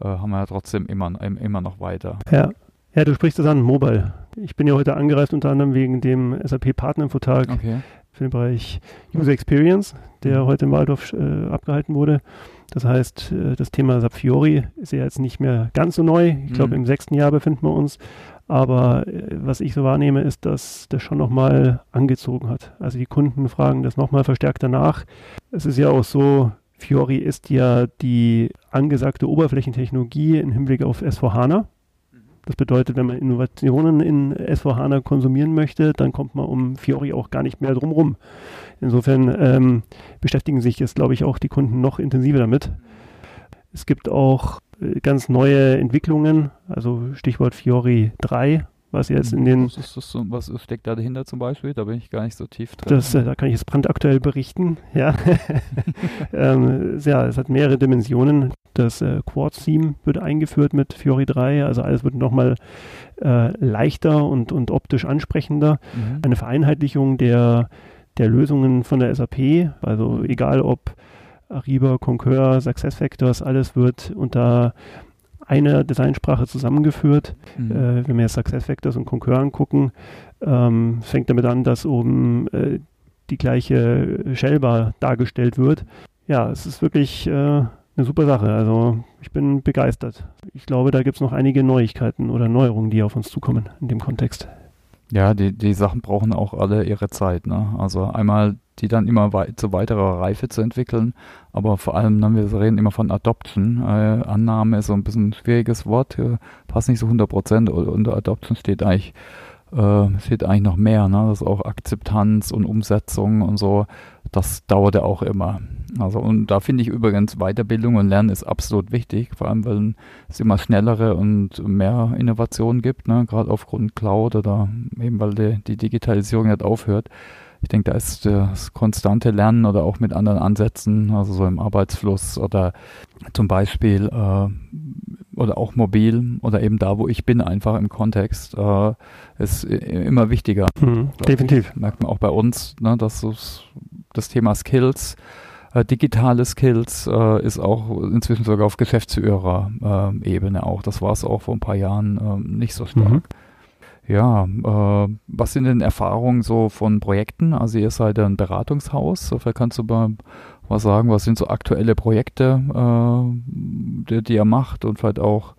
äh, haben wir ja trotzdem immer, immer noch weiter. Ja. ja, du sprichst das an, mobile. Ich bin ja heute angereist unter anderem wegen dem SAP Partnerinfotag okay. für den Bereich User Experience, der mhm. heute in Waldorf äh, abgehalten wurde. Das heißt, äh, das Thema SAP Fiori ist ja jetzt nicht mehr ganz so neu. Ich glaube, mhm. im sechsten Jahr befinden wir uns. Aber äh, was ich so wahrnehme, ist, dass das schon nochmal angezogen hat. Also die Kunden fragen das nochmal verstärkt danach. Es ist ja auch so, Fiori ist ja die angesagte Oberflächentechnologie im Hinblick auf S4HANA. Das bedeutet, wenn man Innovationen in S4HANA konsumieren möchte, dann kommt man um Fiori auch gar nicht mehr drum rum. Insofern ähm, beschäftigen sich jetzt, glaube ich, auch die Kunden noch intensiver damit. Es gibt auch ganz neue Entwicklungen, also Stichwort Fiori 3, was jetzt in den. Was, ist das, was steckt da dahinter zum Beispiel? Da bin ich gar nicht so tief drin. Das, äh, da kann ich jetzt brandaktuell berichten. Ja, ähm, ja es hat mehrere Dimensionen. Das äh, Quartz-Theme wird eingeführt mit Fiori 3, also alles wird nochmal äh, leichter und, und optisch ansprechender. Mhm. Eine Vereinheitlichung der, der Lösungen von der SAP, also egal ob Ariba, Concur, SuccessFactors, alles wird unter einer Designsprache zusammengeführt. Mhm. Äh, wenn wir jetzt SuccessFactors und Concur angucken, ähm, fängt damit an, dass oben äh, die gleiche Shellbar dargestellt wird. Ja, es ist wirklich äh, eine super Sache. Also ich bin begeistert. Ich glaube, da gibt es noch einige Neuigkeiten oder Neuerungen, die auf uns zukommen in dem Kontext. Ja, die, die Sachen brauchen auch alle ihre Zeit. Ne? Also einmal die dann immer wei zu weiterer Reife zu entwickeln, aber vor allem, ne, wir reden immer von Adoption. Äh, Annahme ist so ein bisschen ein schwieriges Wort, äh, passt nicht so 100 Prozent. Unter Adoption steht eigentlich äh, es fehlt eigentlich noch mehr, ne? Das ist auch Akzeptanz und Umsetzung und so. Das dauert ja auch immer. Also und da finde ich übrigens Weiterbildung und Lernen ist absolut wichtig, vor allem weil es immer schnellere und mehr Innovationen gibt, ne? gerade aufgrund Cloud oder eben weil die, die Digitalisierung nicht aufhört. Ich denke, da ist das konstante Lernen oder auch mit anderen Ansätzen, also so im Arbeitsfluss oder zum Beispiel äh, oder auch mobil oder eben da, wo ich bin, einfach im Kontext, äh, ist immer wichtiger. Mhm, definitiv. Ich. Merkt man auch bei uns, ne, dass das Thema Skills, äh, digitale Skills äh, ist auch inzwischen sogar auf Geschäftsführer-Ebene auch. Das war es auch vor ein paar Jahren ähm, nicht so stark. Mhm. Ja, äh, was sind denn Erfahrungen so von Projekten? Also ihr seid ein Beratungshaus, vielleicht kannst du mal was sagen, was sind so aktuelle Projekte, äh, die, die ihr macht und vielleicht auch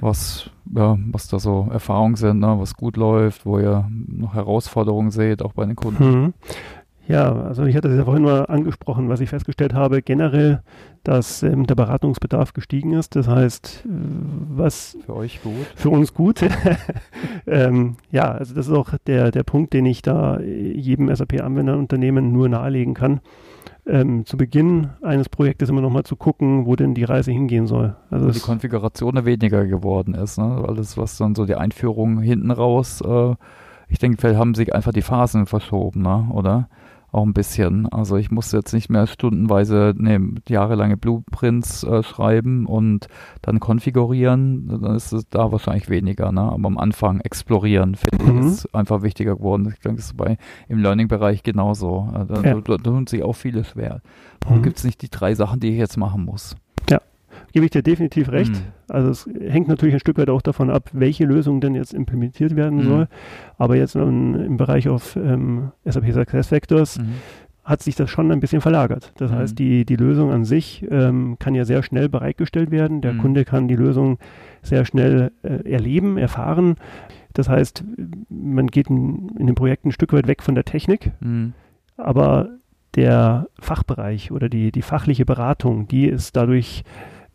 was, ja, was da so Erfahrungen sind, ne, was gut läuft, wo ihr noch Herausforderungen seht, auch bei den Kunden. Mhm. Ja, also ich hatte es ja vorhin mal angesprochen, was ich festgestellt habe, generell, dass ähm, der Beratungsbedarf gestiegen ist. Das heißt, äh, was für euch gut? Für uns gut. ähm, ja, also das ist auch der, der Punkt, den ich da jedem SAP-Anwenderunternehmen nur nahelegen kann. Ähm, zu Beginn eines Projektes immer noch mal zu gucken, wo denn die Reise hingehen soll. Also die Konfiguration weniger geworden ist, ne? alles was dann so die Einführung hinten raus, äh, ich denke, vielleicht haben sich einfach die Phasen verschoben, ne? oder? Auch ein bisschen. Also ich musste jetzt nicht mehr stundenweise nee, jahrelange Blueprints äh, schreiben und dann konfigurieren. Dann ist es da wahrscheinlich weniger. Ne? Aber am Anfang explorieren, finde mhm. ich, ist einfach wichtiger geworden. Ich denke, das ist bei, im Learning-Bereich genauso. Äh, da, ja. da, da tun sich auch viele schwer. Warum mhm. gibt es nicht die drei Sachen, die ich jetzt machen muss? gebe ich dir definitiv recht. Mhm. Also es hängt natürlich ein Stück weit auch davon ab, welche Lösung denn jetzt implementiert werden mhm. soll. Aber jetzt im, im Bereich auf ähm, SAP Success Factors mhm. hat sich das schon ein bisschen verlagert. Das heißt, mhm. die, die Lösung an sich ähm, kann ja sehr schnell bereitgestellt werden. Der mhm. Kunde kann die Lösung sehr schnell äh, erleben, erfahren. Das heißt, man geht in, in den Projekten ein Stück weit weg von der Technik, mhm. aber der Fachbereich oder die, die fachliche Beratung, die ist dadurch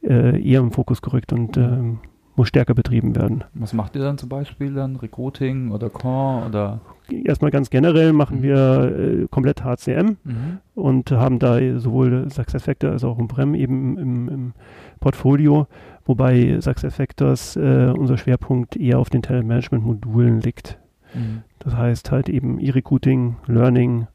äh, eher im Fokus gerückt und äh, muss stärker betrieben werden. Was macht ihr dann zum Beispiel dann? Recruiting oder Core oder? Erstmal ganz generell machen mhm. wir äh, komplett HCM mhm. und haben da sowohl SuccessFactors als auch Umbrem eben im, im, Portfolio, wobei SuccessFactors äh, unser Schwerpunkt eher auf den Talent Management Modulen liegt. Mhm. Das heißt halt eben E-Recruiting, Learning,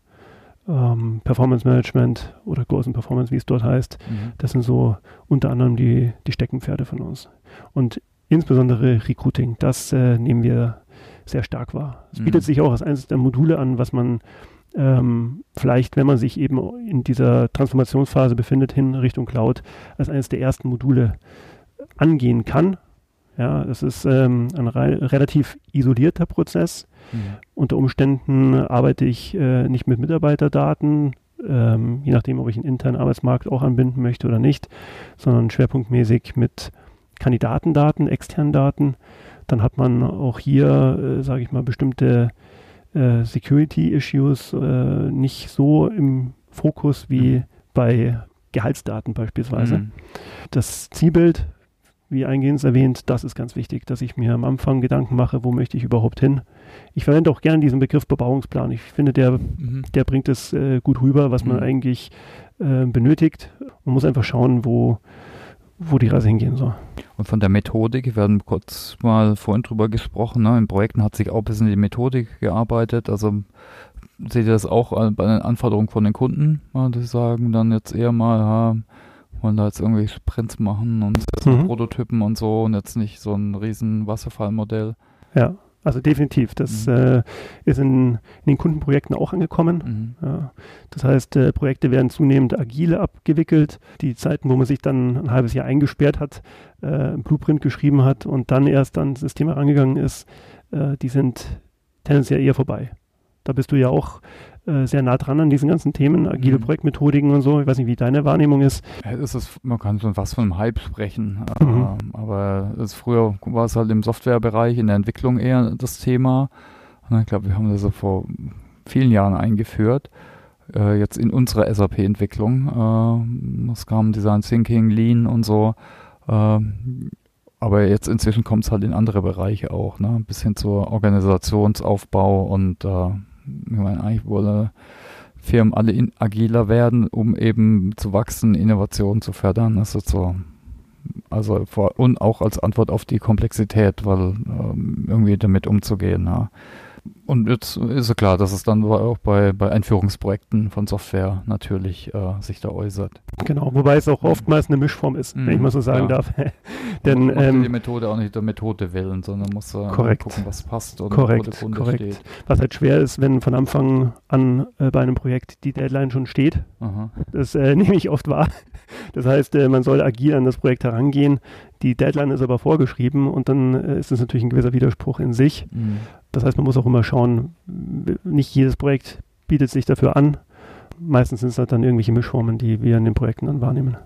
ähm, Performance Management oder Goals and Performance, wie es dort heißt. Mhm. Das sind so unter anderem die, die Steckenpferde von uns. Und insbesondere Recruiting, das äh, nehmen wir sehr stark wahr. Es mhm. bietet sich auch als eines der Module an, was man ähm, vielleicht, wenn man sich eben in dieser Transformationsphase befindet, hin Richtung Cloud, als eines der ersten Module angehen kann. Ja, das ist ähm, ein re relativ isolierter Prozess Mhm. Unter Umständen arbeite ich äh, nicht mit Mitarbeiterdaten, ähm, je nachdem, ob ich einen internen Arbeitsmarkt auch anbinden möchte oder nicht, sondern schwerpunktmäßig mit Kandidatendaten, externen Daten. Dann hat man auch hier, äh, sage ich mal, bestimmte äh, Security-Issues äh, nicht so im Fokus wie mhm. bei Gehaltsdaten beispielsweise. Mhm. Das Zielbild wie eingehend erwähnt, das ist ganz wichtig, dass ich mir am Anfang Gedanken mache, wo möchte ich überhaupt hin. Ich verwende auch gerne diesen Begriff Bebauungsplan. Ich finde, der, mhm. der bringt es äh, gut rüber, was man mhm. eigentlich äh, benötigt. Man muss einfach schauen, wo, wo die Reise hingehen soll. Und von der Methodik, wir haben kurz mal vorhin drüber gesprochen, ne? in Projekten hat sich auch ein bisschen die Methodik gearbeitet. Also seht ihr das auch bei den Anforderungen von den Kunden, die sagen dann jetzt eher mal, ja, wollen da jetzt irgendwie Sprints machen und mhm. Prototypen und so und jetzt nicht so ein riesen Wasserfallmodell. Ja, also definitiv. Das mhm. äh, ist in, in, den Kundenprojekten auch angekommen. Mhm. Ja. Das heißt, äh, Projekte werden zunehmend agile abgewickelt. Die Zeiten, wo man sich dann ein halbes Jahr eingesperrt hat, äh, ein Blueprint geschrieben hat und dann erst ans System herangegangen ist, äh, die sind tendenziell eher vorbei. Da bist du ja auch äh, sehr nah dran an diesen ganzen Themen, agile mhm. Projektmethodiken und so. Ich weiß nicht, wie deine Wahrnehmung ist. Ja, ist es, man kann schon was von einem Hype sprechen, mhm. äh, aber es, früher war es halt im Softwarebereich, in der Entwicklung eher das Thema. Und ich glaube, wir haben das so vor vielen Jahren eingeführt. Äh, jetzt in unserer SAP-Entwicklung. Äh, es kam Design Thinking, Lean und so. Ähm, aber jetzt inzwischen kommt es halt in andere Bereiche auch, ne? Bis hin zur Organisationsaufbau und ich meine, eigentlich wollen Firmen alle in, agiler werden, um eben zu wachsen, Innovationen zu fördern. Das ist so also vor, und auch als Antwort auf die Komplexität, weil ähm, irgendwie damit umzugehen. Ja. Und jetzt ist ja klar, dass es dann auch bei, bei Einführungsprojekten von Software natürlich äh, sich da äußert. Genau, wobei es auch oftmals eine Mischform ist, mhm, wenn ich mal so sagen ja. darf. Denn ähm, die Methode auch nicht der Methode wählen, sondern muss äh, gucken, was passt und korrekt, wo der korrekt. steht. Was halt schwer ist, wenn von Anfang an äh, bei einem Projekt die Deadline schon steht. Aha. Das äh, nehme ich oft wahr. Das heißt, äh, man soll agil an das Projekt herangehen. Die Deadline ist aber vorgeschrieben und dann äh, ist es natürlich ein gewisser Widerspruch in sich. Mhm. Das heißt, man muss auch immer schauen, nicht jedes Projekt bietet sich dafür an. Meistens sind es halt dann irgendwelche Mischformen, die wir in den Projekten dann wahrnehmen.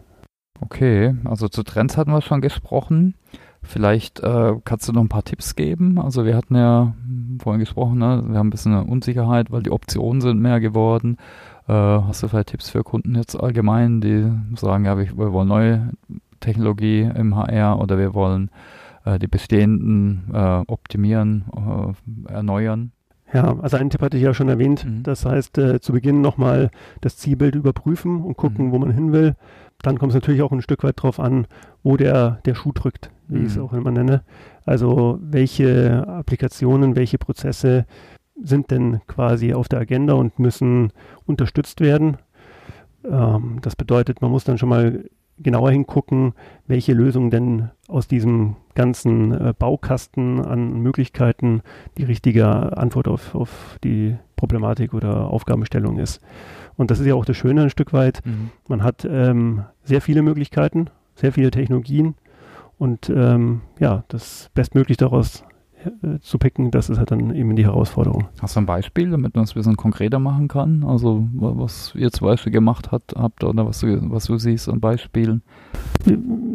Okay, also zu Trends hatten wir schon gesprochen. Vielleicht äh, kannst du noch ein paar Tipps geben. Also wir hatten ja vorhin gesprochen, ne? wir haben ein bisschen eine Unsicherheit, weil die Optionen sind mehr geworden. Äh, hast du vielleicht Tipps für Kunden jetzt allgemein, die sagen, ja, wir, wir wollen neue Technologie im HR oder wir wollen äh, die bestehenden äh, optimieren, äh, erneuern? Ja, also einen Tipp hatte ich ja schon erwähnt. Mhm. Das heißt, äh, zu Beginn nochmal das Zielbild überprüfen und gucken, mhm. wo man hin will. Dann kommt es natürlich auch ein Stück weit drauf an, wo der, der Schuh drückt, wie mhm. ich es auch immer nenne. Also welche Applikationen, welche Prozesse sind denn quasi auf der Agenda und müssen unterstützt werden. Ähm, das bedeutet, man muss dann schon mal genauer hingucken, welche Lösung denn aus diesem ganzen äh, Baukasten an Möglichkeiten die richtige Antwort auf, auf die Problematik oder Aufgabenstellung ist. Und das ist ja auch das Schöne ein Stück weit. Mhm. Man hat ähm, sehr viele Möglichkeiten, sehr viele Technologien und ähm, ja, das bestmöglich daraus zu picken, das ist halt dann eben die Herausforderung. Hast du ein Beispiel, damit man es ein bisschen konkreter machen kann? Also was ihr zum Beispiel gemacht hat, habt oder was du, was du siehst an Beispielen?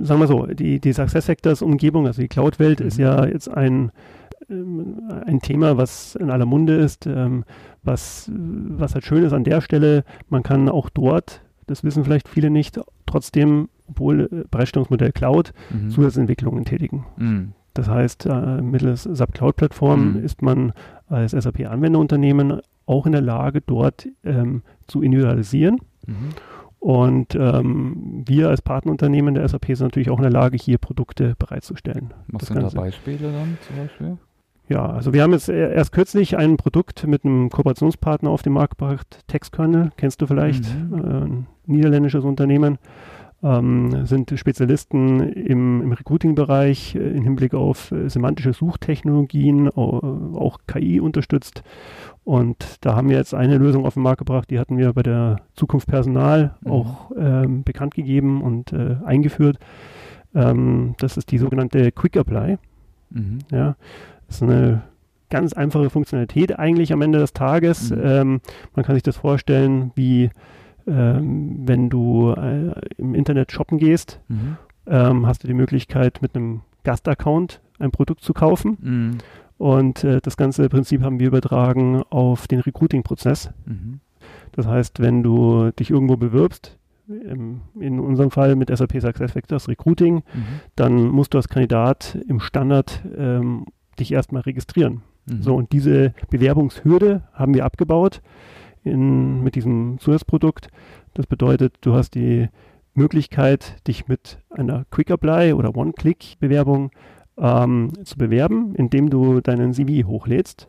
Sagen wir so, die, die Success Sectors Umgebung, also die Cloud-Welt mhm. ist ja jetzt ein, ähm, ein Thema, was in aller Munde ist, ähm, was, was halt schön ist an der Stelle, man kann auch dort, das wissen vielleicht viele nicht, trotzdem, obwohl äh, Bereitstellungsmodell Cloud, mhm. Zusatzentwicklungen tätigen. Mhm. Das heißt, äh, mittels SAP Cloud Plattform mhm. ist man als SAP-Anwenderunternehmen auch in der Lage, dort ähm, zu individualisieren. Mhm. Und ähm, wir als Partnerunternehmen der SAP sind natürlich auch in der Lage, hier Produkte bereitzustellen. Was sind Ganze. da Beispiele dann zum Beispiel? Ja, also wir haben jetzt erst kürzlich ein Produkt mit einem Kooperationspartner auf den Markt gebracht, Textkernel, kennst du vielleicht, mhm. äh, ein niederländisches Unternehmen ähm, sind Spezialisten im, im Recruiting-Bereich äh, im Hinblick auf äh, semantische Suchtechnologien, auch, auch KI unterstützt. Und da haben wir jetzt eine Lösung auf den Markt gebracht, die hatten wir bei der Zukunft Personal mhm. auch ähm, bekannt gegeben und äh, eingeführt. Ähm, das ist die sogenannte Quick Apply. Mhm. Ja, das ist eine ganz einfache Funktionalität eigentlich am Ende des Tages. Mhm. Ähm, man kann sich das vorstellen wie wenn du äh, im Internet shoppen gehst, mhm. ähm, hast du die Möglichkeit, mit einem Gastaccount ein Produkt zu kaufen. Mhm. Und äh, das ganze Prinzip haben wir übertragen auf den Recruiting-Prozess. Mhm. Das heißt, wenn du dich irgendwo bewirbst, im, in unserem Fall mit SAP SuccessFactors Recruiting, mhm. dann musst du als Kandidat im Standard ähm, dich erstmal registrieren. Mhm. So, und diese Bewerbungshürde haben wir abgebaut in, mit diesem Zusatzprodukt. Das bedeutet, du hast die Möglichkeit, dich mit einer Quick Apply oder One-Click-Bewerbung ähm, zu bewerben, indem du deinen CV hochlädst,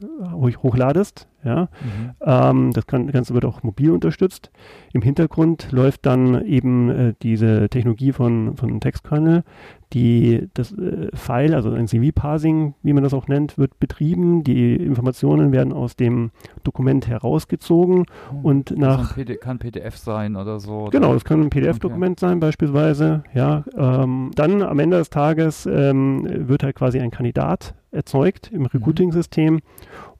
äh, hochladest. Ja. Mhm. Ähm, das kann, Ganze wird auch mobil unterstützt. Im Hintergrund läuft dann eben äh, diese Technologie von, von Textkernel, die das äh, File, also ein CV-Parsing, wie man das auch nennt, wird betrieben. Die Informationen werden aus dem Dokument herausgezogen oh, und nach. Kann, PD, kann, PDF sein oder so. Genau, das kann ein PDF-Dokument okay. sein beispielsweise. Ja, ähm, dann am Ende des Tages ähm, wird halt quasi ein Kandidat erzeugt im mhm. Recruiting-System.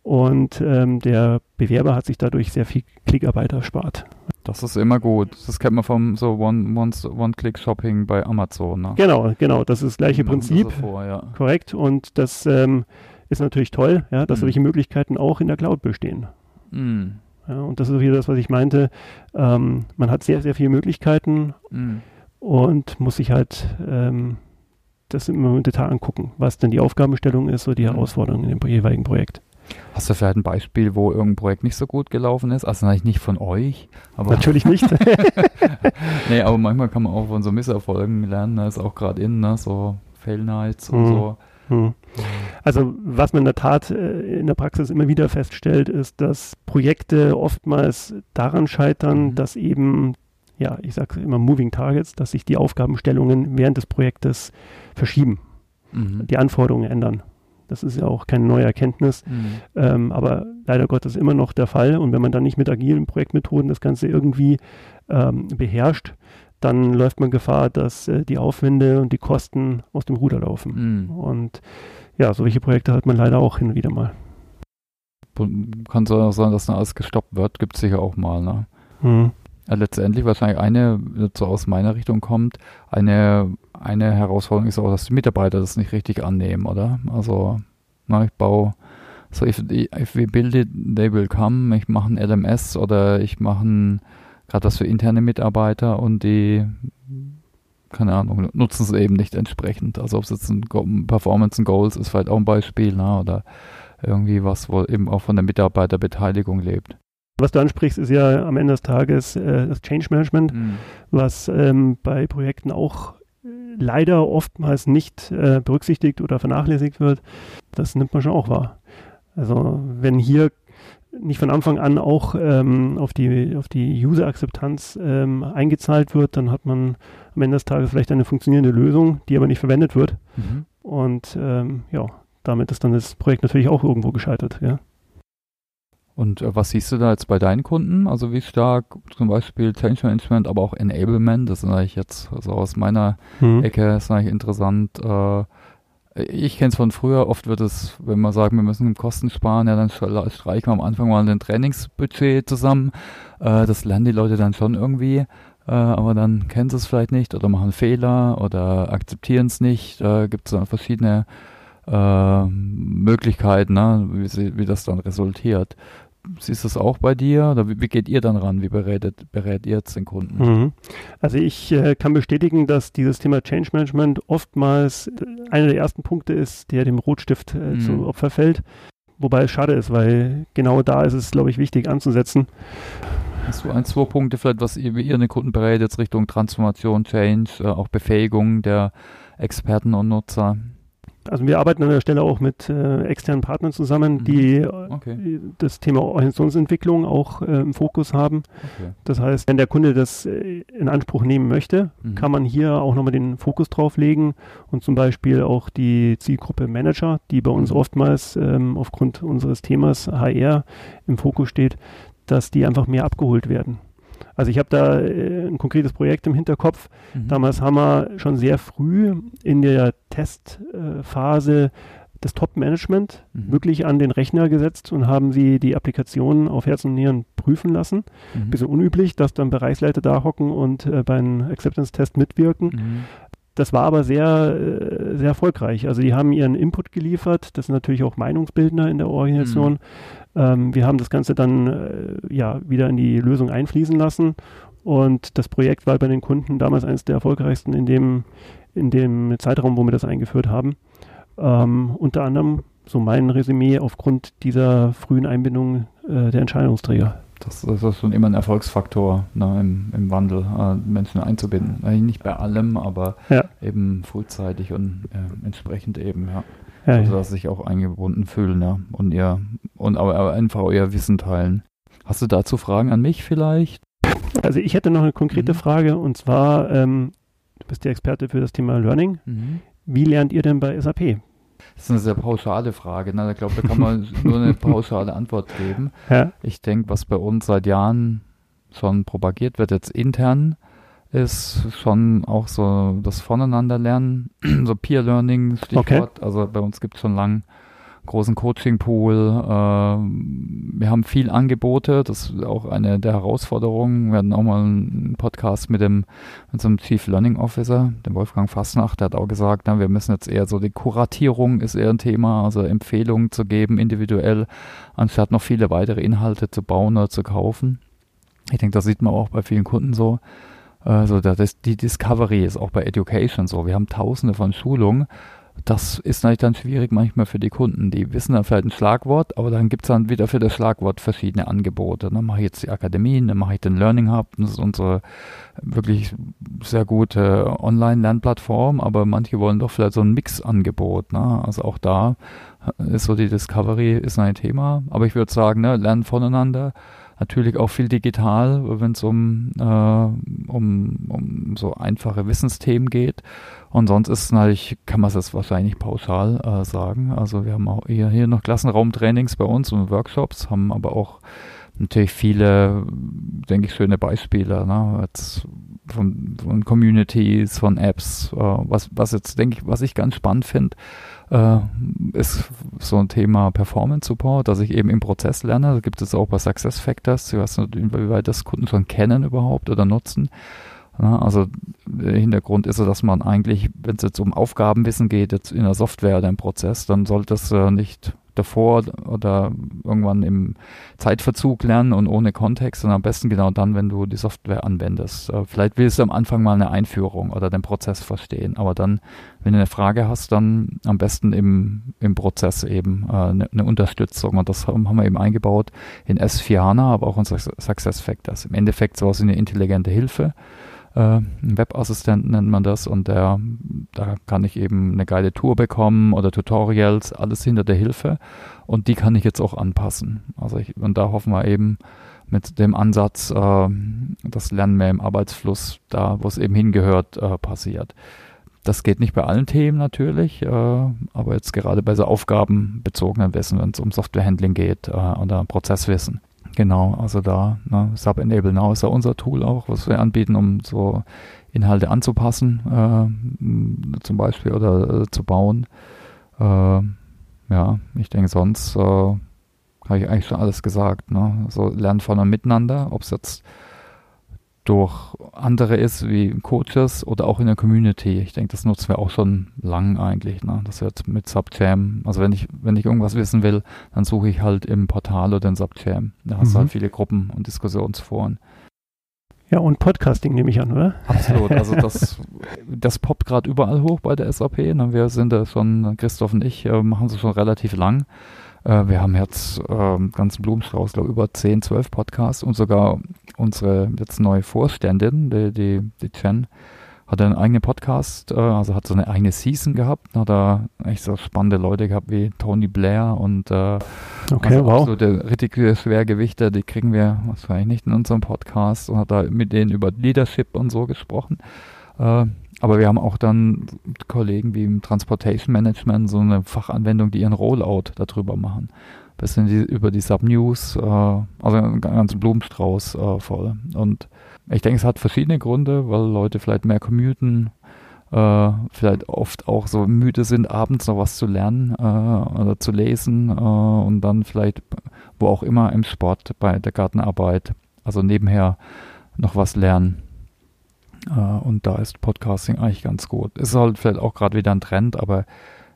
Und ähm, der Bewerber hat sich dadurch sehr viel Klickarbeit erspart. Das ist immer gut. Das kennt man vom so One-Click-Shopping bei Amazon. Ne? Genau, genau. Das ist das gleiche Prinzip. Vor, ja. Korrekt. Und das ähm, ist natürlich toll, ja, dass mhm. solche Möglichkeiten auch in der Cloud bestehen. Mhm. Ja, und das ist wieder das, was ich meinte. Ähm, man hat sehr, sehr viele Möglichkeiten mhm. und muss sich halt ähm, das immer im Detail angucken, was denn die Aufgabenstellung ist oder die mhm. Herausforderung in dem jeweiligen Projekt. Hast du vielleicht ein Beispiel, wo irgendein Projekt nicht so gut gelaufen ist? Also nicht von euch. Aber natürlich nicht. nee, aber manchmal kann man auch von so Misserfolgen lernen. Das ne? ist auch gerade in, ne? so Fail Nights und mhm. so. Mhm. Also was man in der Tat äh, in der Praxis immer wieder feststellt, ist, dass Projekte oftmals daran scheitern, mhm. dass eben, ja, ich sage immer Moving Targets, dass sich die Aufgabenstellungen während des Projektes verschieben, mhm. die Anforderungen ändern. Das ist ja auch keine neue Erkenntnis, mhm. ähm, aber leider Gottes immer noch der Fall. Und wenn man dann nicht mit agilen Projektmethoden das Ganze irgendwie ähm, beherrscht, dann läuft man Gefahr, dass äh, die Aufwände und die Kosten aus dem Ruder laufen. Mhm. Und ja, solche Projekte hat man leider auch hin und wieder mal. Kann so auch sein, dass dann alles gestoppt wird, gibt es sicher auch mal. Ne? Mhm. Ja, letztendlich wahrscheinlich eine, so aus meiner Richtung kommt, eine, eine Herausforderung ist auch, dass die Mitarbeiter das nicht richtig annehmen, oder? Also, na, ich baue so, if, if we build it, they will come. Ich mache ein LMS oder ich mache ein, gerade das für interne Mitarbeiter und die, keine Ahnung, nutzen es eben nicht entsprechend. Also ob es jetzt ein Performance and Goals ist vielleicht auch ein Beispiel, ne? oder irgendwie was, wo eben auch von der Mitarbeiterbeteiligung lebt. Was du ansprichst, ist ja am Ende des Tages äh, das Change Management, mhm. was ähm, bei Projekten auch leider oftmals nicht äh, berücksichtigt oder vernachlässigt wird. Das nimmt man schon auch wahr. Also wenn hier nicht von Anfang an auch ähm, auf die, auf die User-Akzeptanz ähm, eingezahlt wird, dann hat man am Ende des Tages vielleicht eine funktionierende Lösung, die aber nicht verwendet wird. Mhm. Und ähm, ja, damit ist dann das Projekt natürlich auch irgendwo gescheitert. Ja. Und äh, was siehst du da jetzt bei deinen Kunden? Also wie stark zum Beispiel Change Management, aber auch Enablement, das ist eigentlich jetzt also aus meiner mhm. Ecke, ist eigentlich interessant. Äh, ich kenne es von früher, oft wird es, wenn man sagt, wir müssen Kosten sparen, ja, dann streichen wir am Anfang mal ein Trainingsbudget zusammen. Äh, das lernen die Leute dann schon irgendwie, äh, aber dann kennen sie es vielleicht nicht oder machen Fehler oder akzeptieren es nicht. Da gibt es dann verschiedene äh, Möglichkeiten, ne, wie, sie, wie das dann resultiert. Siehst du es auch bei dir oder wie, wie, geht ihr dann ran? Wie berätet, berät ihr jetzt den Kunden? Mhm. Also ich äh, kann bestätigen, dass dieses Thema Change Management oftmals äh, einer der ersten Punkte ist, der dem Rotstift äh, mhm. zu Opfer fällt. Wobei es schade ist, weil genau da ist es, glaube ich, wichtig anzusetzen. Hast du ein, zwei Punkte vielleicht, was ihr, wie ihr den Kunden berät, Richtung Transformation, Change, äh, auch Befähigung der Experten und Nutzer? Also wir arbeiten an der Stelle auch mit äh, externen Partnern zusammen, mhm. die äh, okay. das Thema Organisationsentwicklung auch äh, im Fokus haben. Okay. Das heißt, wenn der Kunde das äh, in Anspruch nehmen möchte, mhm. kann man hier auch nochmal den Fokus drauf legen und zum Beispiel auch die Zielgruppe Manager, die bei uns mhm. oftmals ähm, aufgrund unseres Themas HR im Fokus steht, dass die einfach mehr abgeholt werden. Also ich habe da äh, ein konkretes Projekt im Hinterkopf. Mhm. Damals haben wir schon sehr früh in der Testphase das Top-Management mhm. wirklich an den Rechner gesetzt und haben sie die Applikationen auf Herz und Nieren prüfen lassen. Mhm. Bisschen unüblich, dass dann Bereichsleiter da hocken und äh, beim Acceptance-Test mitwirken. Mhm. Das war aber sehr, äh, sehr erfolgreich. Also die haben ihren Input geliefert. Das sind natürlich auch Meinungsbildner in der Organisation. Ähm, wir haben das Ganze dann äh, ja wieder in die Lösung einfließen lassen. Und das Projekt war bei den Kunden damals eines der erfolgreichsten in dem, in dem Zeitraum, wo wir das eingeführt haben. Ähm, unter anderem, so mein Resümee, aufgrund dieser frühen Einbindung äh, der Entscheidungsträger. Das, das, ist schon immer ein Erfolgsfaktor ne, im, im, Wandel, äh, Menschen einzubinden. Nicht bei allem, aber ja. eben frühzeitig und äh, entsprechend eben, ja. Ja also, dass sie sich auch eingebunden fühlen, ja. Und ihr, und aber einfach euer Wissen teilen. Hast du dazu Fragen an mich vielleicht? Also ich hätte noch eine konkrete mhm. Frage und zwar, ähm, du bist der Experte für das Thema Learning. Mhm. Wie lernt ihr denn bei SAP? Das ist eine sehr pauschale Frage. Ne? Ich glaube, da kann man nur eine pauschale Antwort geben. Ja. Ich denke, was bei uns seit Jahren schon propagiert wird, jetzt intern, ist schon auch so das Voneinanderlernen, so Peer Learning, Stichwort. Okay. Also bei uns gibt es schon lange großen Coaching-Pool. Äh, wir haben viel Angebote, das ist auch eine der Herausforderungen. Wir hatten auch mal einen Podcast mit dem mit so einem Chief Learning Officer, dem Wolfgang Fassnacht, der hat auch gesagt, na, wir müssen jetzt eher so die Kuratierung ist eher ein Thema, also Empfehlungen zu geben, individuell, anstatt noch viele weitere Inhalte zu bauen oder zu kaufen. Ich denke, das sieht man auch bei vielen Kunden so. Also das, die Discovery ist auch bei Education so. Wir haben tausende von Schulungen das ist natürlich dann schwierig manchmal für die Kunden. Die wissen dann vielleicht ein Schlagwort, aber dann gibt es dann wieder für das Schlagwort verschiedene Angebote. Dann mache ich jetzt die Akademien, dann mache ich den Learning Hub, das ist unsere wirklich sehr gute Online-Lernplattform, aber manche wollen doch vielleicht so ein Mix-Angebot. Ne? Also auch da ist so die Discovery ist ein Thema, aber ich würde sagen, ne, lernen voneinander natürlich auch viel digital, wenn es um, äh, um, um so einfache Wissensthemen geht. Und sonst ist natürlich, kann man das wahrscheinlich pauschal äh, sagen. Also wir haben auch hier, hier noch Klassenraumtrainings bei uns und Workshops, haben aber auch natürlich viele, denke ich, schöne Beispiele, ne? Jetzt von, von Communities, von Apps, äh, was, was jetzt, denke ich, was ich ganz spannend finde, äh, ist so ein Thema Performance Support, dass ich eben im Prozess lerne. Da gibt es auch bei Success Factors. Weiß nicht, inwieweit das Kunden schon kennen überhaupt oder nutzen. Ja, also der Hintergrund ist so, dass man eigentlich, wenn es jetzt um Aufgabenwissen geht, jetzt in der Software oder im Prozess, dann sollte es äh, nicht davor oder irgendwann im Zeitverzug lernen und ohne Kontext, sondern am besten genau dann, wenn du die Software anwendest. Äh, vielleicht willst du am Anfang mal eine Einführung oder den Prozess verstehen, aber dann, wenn du eine Frage hast, dann am besten im, im Prozess eben äh, eine, eine Unterstützung und das haben wir eben eingebaut in S4 HANA, aber auch in Success Factors. Im Endeffekt sowas wie eine intelligente Hilfe äh, Webassistent nennt man das und der, da kann ich eben eine geile Tour bekommen oder Tutorials, alles hinter der Hilfe und die kann ich jetzt auch anpassen. Also ich, und da hoffen wir eben mit dem Ansatz, äh, das Lernen mehr im Arbeitsfluss, da wo es eben hingehört, äh, passiert. Das geht nicht bei allen Themen natürlich, äh, aber jetzt gerade bei so aufgabenbezogenen Wissen, wenn es um Softwarehandling geht äh, oder Prozesswissen. Genau, also da, ne, Sub Enable Now ist ja unser Tool auch, was wir anbieten, um so Inhalte anzupassen, äh, zum Beispiel oder äh, zu bauen. Äh, ja, ich denke, sonst äh, habe ich eigentlich schon alles gesagt. Ne? So lernen von einem Miteinander, ob es jetzt durch andere ist, wie Coaches oder auch in der Community. Ich denke, das nutzen wir auch schon lang eigentlich. Ne? Das wird mit Subjam, also wenn ich, wenn ich irgendwas wissen will, dann suche ich halt im Portal oder in Subjam. Da hast du halt mhm. viele Gruppen und Diskussionsforen. Ja, und Podcasting nehme ich an, oder? Absolut. Also das, das poppt gerade überall hoch bei der SAP. Ne? Wir sind da schon, Christoph und ich, äh, machen es schon relativ lang. Äh, wir haben jetzt äh, ganzen Blumenstrauß, glaube über 10, 12 Podcasts und sogar unsere jetzt neue Vorständin, die, die, die Jen, hat einen eigenen Podcast, äh, also hat so eine eigene Season gehabt, hat da echt so spannende Leute gehabt wie Tony Blair und äh, okay, also wow. so der richtige Schwergewichte, die kriegen wir wahrscheinlich nicht in unserem Podcast und hat da mit denen über Leadership und so gesprochen. Äh, aber wir haben auch dann Kollegen wie im Transportation Management so eine Fachanwendung, die ihren Rollout darüber machen. Bisschen die, über die Subnews, äh, also einen ganzen Blumenstrauß äh, voll. Und ich denke, es hat verschiedene Gründe, weil Leute vielleicht mehr commuten, äh, vielleicht oft auch so müde sind, abends noch was zu lernen äh, oder zu lesen äh, und dann vielleicht, wo auch immer im Sport, bei der Gartenarbeit, also nebenher noch was lernen. Äh, und da ist Podcasting eigentlich ganz gut. Ist halt vielleicht auch gerade wieder ein Trend, aber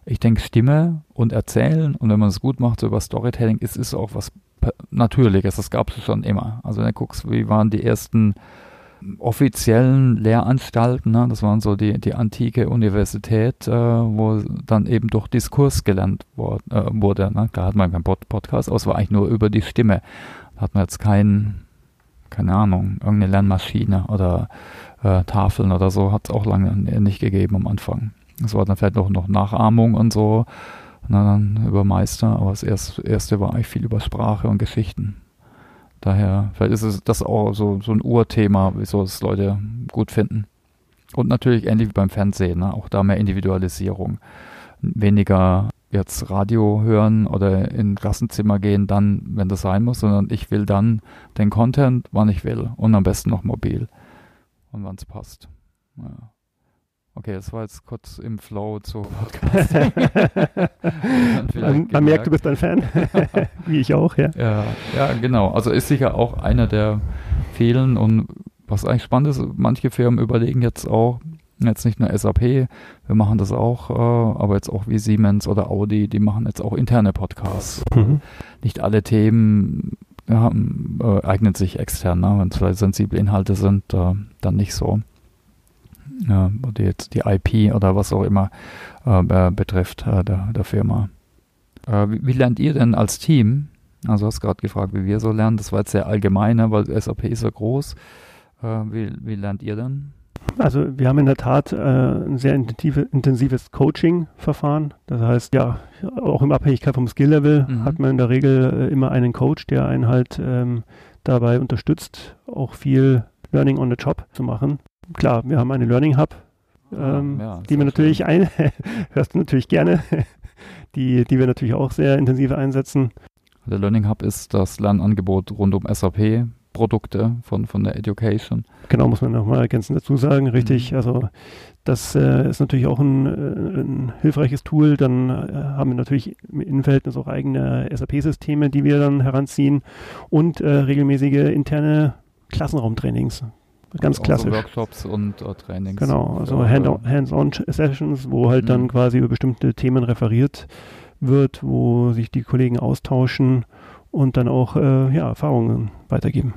ich denke, Stimme und Erzählen und wenn man es gut macht, so über Storytelling, ist es auch was Natürliches. Das gab es schon immer. Also wenn du guckst, wie waren die ersten offiziellen Lehranstalten, ne? das waren so die, die antike Universität, äh, wo dann eben durch Diskurs gelernt wo, äh, wurde. Ne? Da hat man keinen Pod Podcast, aber es war eigentlich nur über die Stimme. Da hat man jetzt keinen, keine Ahnung, irgendeine Lernmaschine oder äh, Tafeln oder so hat es auch lange nicht gegeben am Anfang. Es war dann vielleicht noch, noch Nachahmung und so, und dann über Meister, aber das erste, erste war eigentlich viel über Sprache und Geschichten. Daher, vielleicht ist es das auch so, so ein Urthema, wieso es Leute gut finden. Und natürlich ähnlich wie beim Fernsehen, ne? auch da mehr Individualisierung. Weniger jetzt Radio hören oder in Klassenzimmer gehen, dann, wenn das sein muss, sondern ich will dann den Content, wann ich will und am besten noch mobil und wann es passt. Ja. Okay, das war jetzt kurz im Flow zu Podcast. man, man merkt, du bist ein Fan, wie ich auch, ja. ja. Ja, genau. Also ist sicher auch einer der vielen und was eigentlich spannend ist, manche Firmen überlegen jetzt auch, jetzt nicht nur SAP, wir machen das auch, äh, aber jetzt auch wie Siemens oder Audi, die machen jetzt auch interne Podcasts. Mhm. Nicht alle Themen ja, äh, eignet sich extern, ne? wenn es sensible Inhalte sind, äh, dann nicht so. Ja, die jetzt die IP oder was auch immer äh, betrifft äh, der, der Firma. Äh, wie, wie, lernt ihr denn als Team? Also hast gerade gefragt, wie wir so lernen. Das war jetzt sehr allgemein, ne? weil SAP ist ja groß. Äh, wie, wie lernt ihr denn? Also wir haben in der Tat äh, ein sehr intensive, intensives Coaching-Verfahren. Das heißt, ja, auch in Abhängigkeit vom Skill-Level mhm. hat man in der Regel äh, immer einen Coach, der einen halt ähm, dabei unterstützt, auch viel Learning on the Job zu machen. Klar, wir haben eine Learning Hub, ähm, ja, die wir natürlich ein, hörst du natürlich gerne, die, die wir natürlich auch sehr intensiv einsetzen. Der Learning Hub ist das Lernangebot rund um SAP, Produkte von, von der Education. Genau, muss man nochmal ergänzend dazu sagen, richtig. Mhm. Also das äh, ist natürlich auch ein, äh, ein hilfreiches Tool. Dann äh, haben wir natürlich im Innenverhältnis auch eigene SAP-Systeme, die wir dann heranziehen und äh, regelmäßige interne Klassenraumtrainings. Ganz also klassisch. Workshops und uh, Trainings. Genau, also Hands-on-Sessions, wo halt mhm. dann quasi über bestimmte Themen referiert wird, wo sich die Kollegen austauschen und dann auch äh, ja, Erfahrungen weitergeben.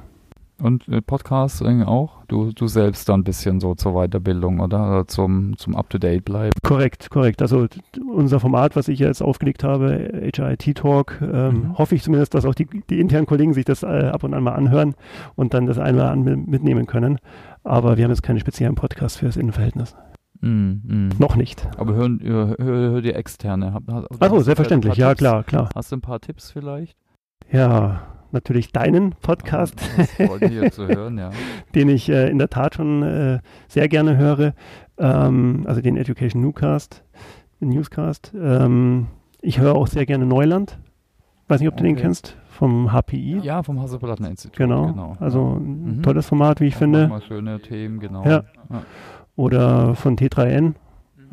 Und äh, Podcasts auch? Du, du selbst dann ein bisschen so zur Weiterbildung oder zum, zum Up-to-Date bleiben? Korrekt, korrekt. Also unser Format, was ich jetzt aufgelegt habe, HIT Talk, ähm, mhm. hoffe ich zumindest, dass auch die, die internen Kollegen sich das äh, ab und an mal anhören und dann das einmal an mitnehmen können. Aber wir haben jetzt keine speziellen Podcasts für das Innenverhältnis. Mm, mm. Noch nicht. Aber hören, hör, hör, hör die externe. Achso, selbstverständlich, ja klar, klar. Hast du ein paar Tipps vielleicht? Ja, natürlich deinen Podcast, hören, ja. den ich äh, in der Tat schon äh, sehr gerne höre, ähm, also den Education Newscast, Newscast. Ähm, ich höre auch sehr gerne Neuland. Weiß nicht, ob du den kennst, vom HPI. Ja, vom Hasse-Platten-Institut. Genau. genau. Also ein mhm. tolles Format, wie ich auch finde. Mal schöne Themen, genau. Ja. ja. Oder von T3N,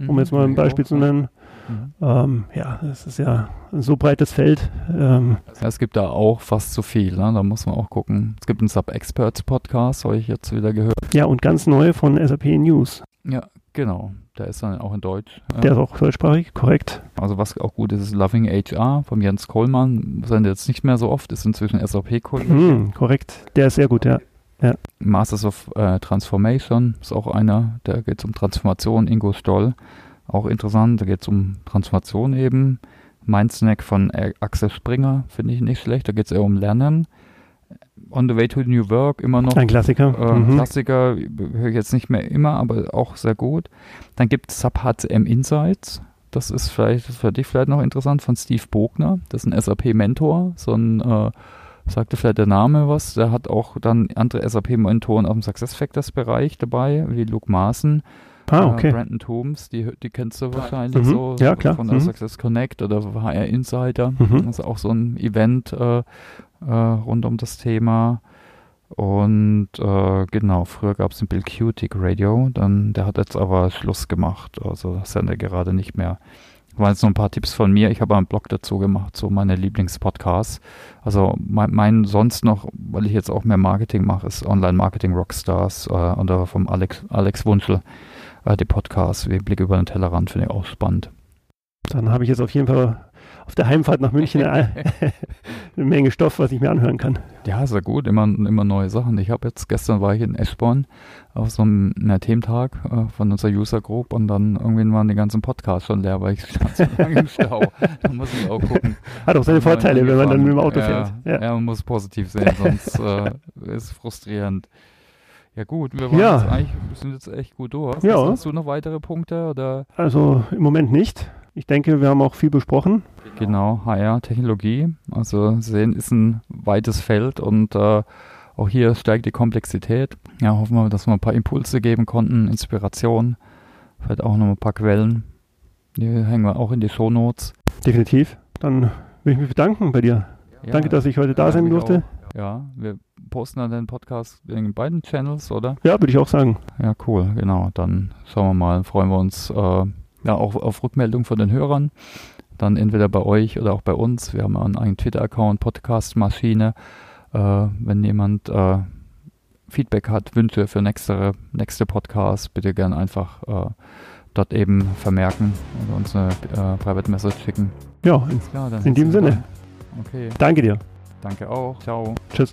um mhm. jetzt mal ein Beispiel zu nennen. Mhm. Ähm, ja, es ist ja ein so breites Feld. Ähm, ja, es gibt da auch fast zu viel, ne? da muss man auch gucken. Es gibt einen Sub-Experts-Podcast, habe ich jetzt wieder gehört. Ja, und ganz neu von SAP News. Ja, genau. Der ist dann auch in Deutsch. Der ist auch deutschsprachig, korrekt. Also was auch gut ist, ist Loving HR von Jens Kohlmann. Sendet jetzt nicht mehr so oft, ist inzwischen SAP-Kollege. Mhm, korrekt. Der ist sehr gut, ja. ja. Masters of äh, Transformation ist auch einer, der geht um Transformation, Ingo Stoll. Auch interessant, da geht es um Transformation eben. Mein Snack von Axel Springer finde ich nicht schlecht, da geht es eher um Lernen. On the Way to New Work immer noch. Ein Klassiker. Äh, mhm. Klassiker, höre ich jetzt nicht mehr immer, aber auch sehr gut. Dann gibt es SAP HCM Insights. Das ist vielleicht das ist für dich vielleicht noch interessant von Steve Bogner. Das ist ein SAP-Mentor, so ein äh, sagte vielleicht der Name was. Der hat auch dann andere SAP-Mentoren aus dem SuccessFactors-Bereich dabei, wie Luke Maaßen Ah, okay. Äh, Brandon Toombs, die, die kennst du wahrscheinlich mhm. so, ja, klar. von der mhm. Success Connect oder HR Insider. Mhm. Das ist auch so ein Event äh, äh, rund um das Thema. Und äh, genau, früher gab es den Bill Cutic Radio, dann, der hat jetzt aber Schluss gemacht. Also sendet gerade nicht mehr. Das waren jetzt noch ein paar Tipps von mir. Ich habe einen Blog dazu gemacht, so meine Lieblingspodcasts. Also mein, mein, sonst noch, weil ich jetzt auch mehr Marketing mache, ist Online Marketing Rockstars äh, oder vom Alex, Alex Wunschel äh, die Podcasts wie Blick über den Tellerrand finde ich auch spannend. Dann habe ich jetzt auf jeden Fall auf der Heimfahrt nach München eine, eine Menge Stoff, was ich mir anhören kann. Ja, sehr gut, immer, immer neue Sachen. Ich habe jetzt, gestern war ich in Eschborn auf so einem, einem Thementag äh, von unserer User Group und dann irgendwann waren die ganzen Podcasts schon leer, weil ich stand so lange im Stau. Da muss ich auch gucken. Hat auch seine Vorteile, wenn man dann mit dem Auto ja, fährt. Ja. ja, man muss positiv sehen, sonst äh, ist es frustrierend. Ja gut, wir, ja. Jetzt eigentlich, wir sind jetzt echt gut durch. Ja. Hast du noch weitere Punkte? Oder? Also im Moment nicht. Ich denke, wir haben auch viel besprochen. Genau, HR-Technologie. Also sehen ist ein weites Feld und äh, auch hier steigt die Komplexität. Ja, hoffen wir, dass wir ein paar Impulse geben konnten, Inspiration, vielleicht auch noch ein paar Quellen. Die hängen wir auch in die Shownotes. Definitiv. Dann will ich mich bedanken bei dir. Ja, Danke, dass ich heute da sein durfte. Auch. Ja, wir posten dann den Podcast in beiden Channels, oder? Ja, würde ich auch sagen. Ja, cool, genau. Dann schauen wir mal, freuen wir uns äh, ja auch auf Rückmeldung von den Hörern. Dann entweder bei euch oder auch bei uns. Wir haben einen eigenen Twitter-Account, Podcast-Maschine. Äh, wenn jemand äh, Feedback hat, Wünsche für nächste, nächste Podcasts, bitte gerne einfach äh, dort eben vermerken oder uns eine äh, Private Message schicken. Ja, in, klar, in dem Sinne. Okay. Danke dir. Danke auch. Ciao. Tschüss.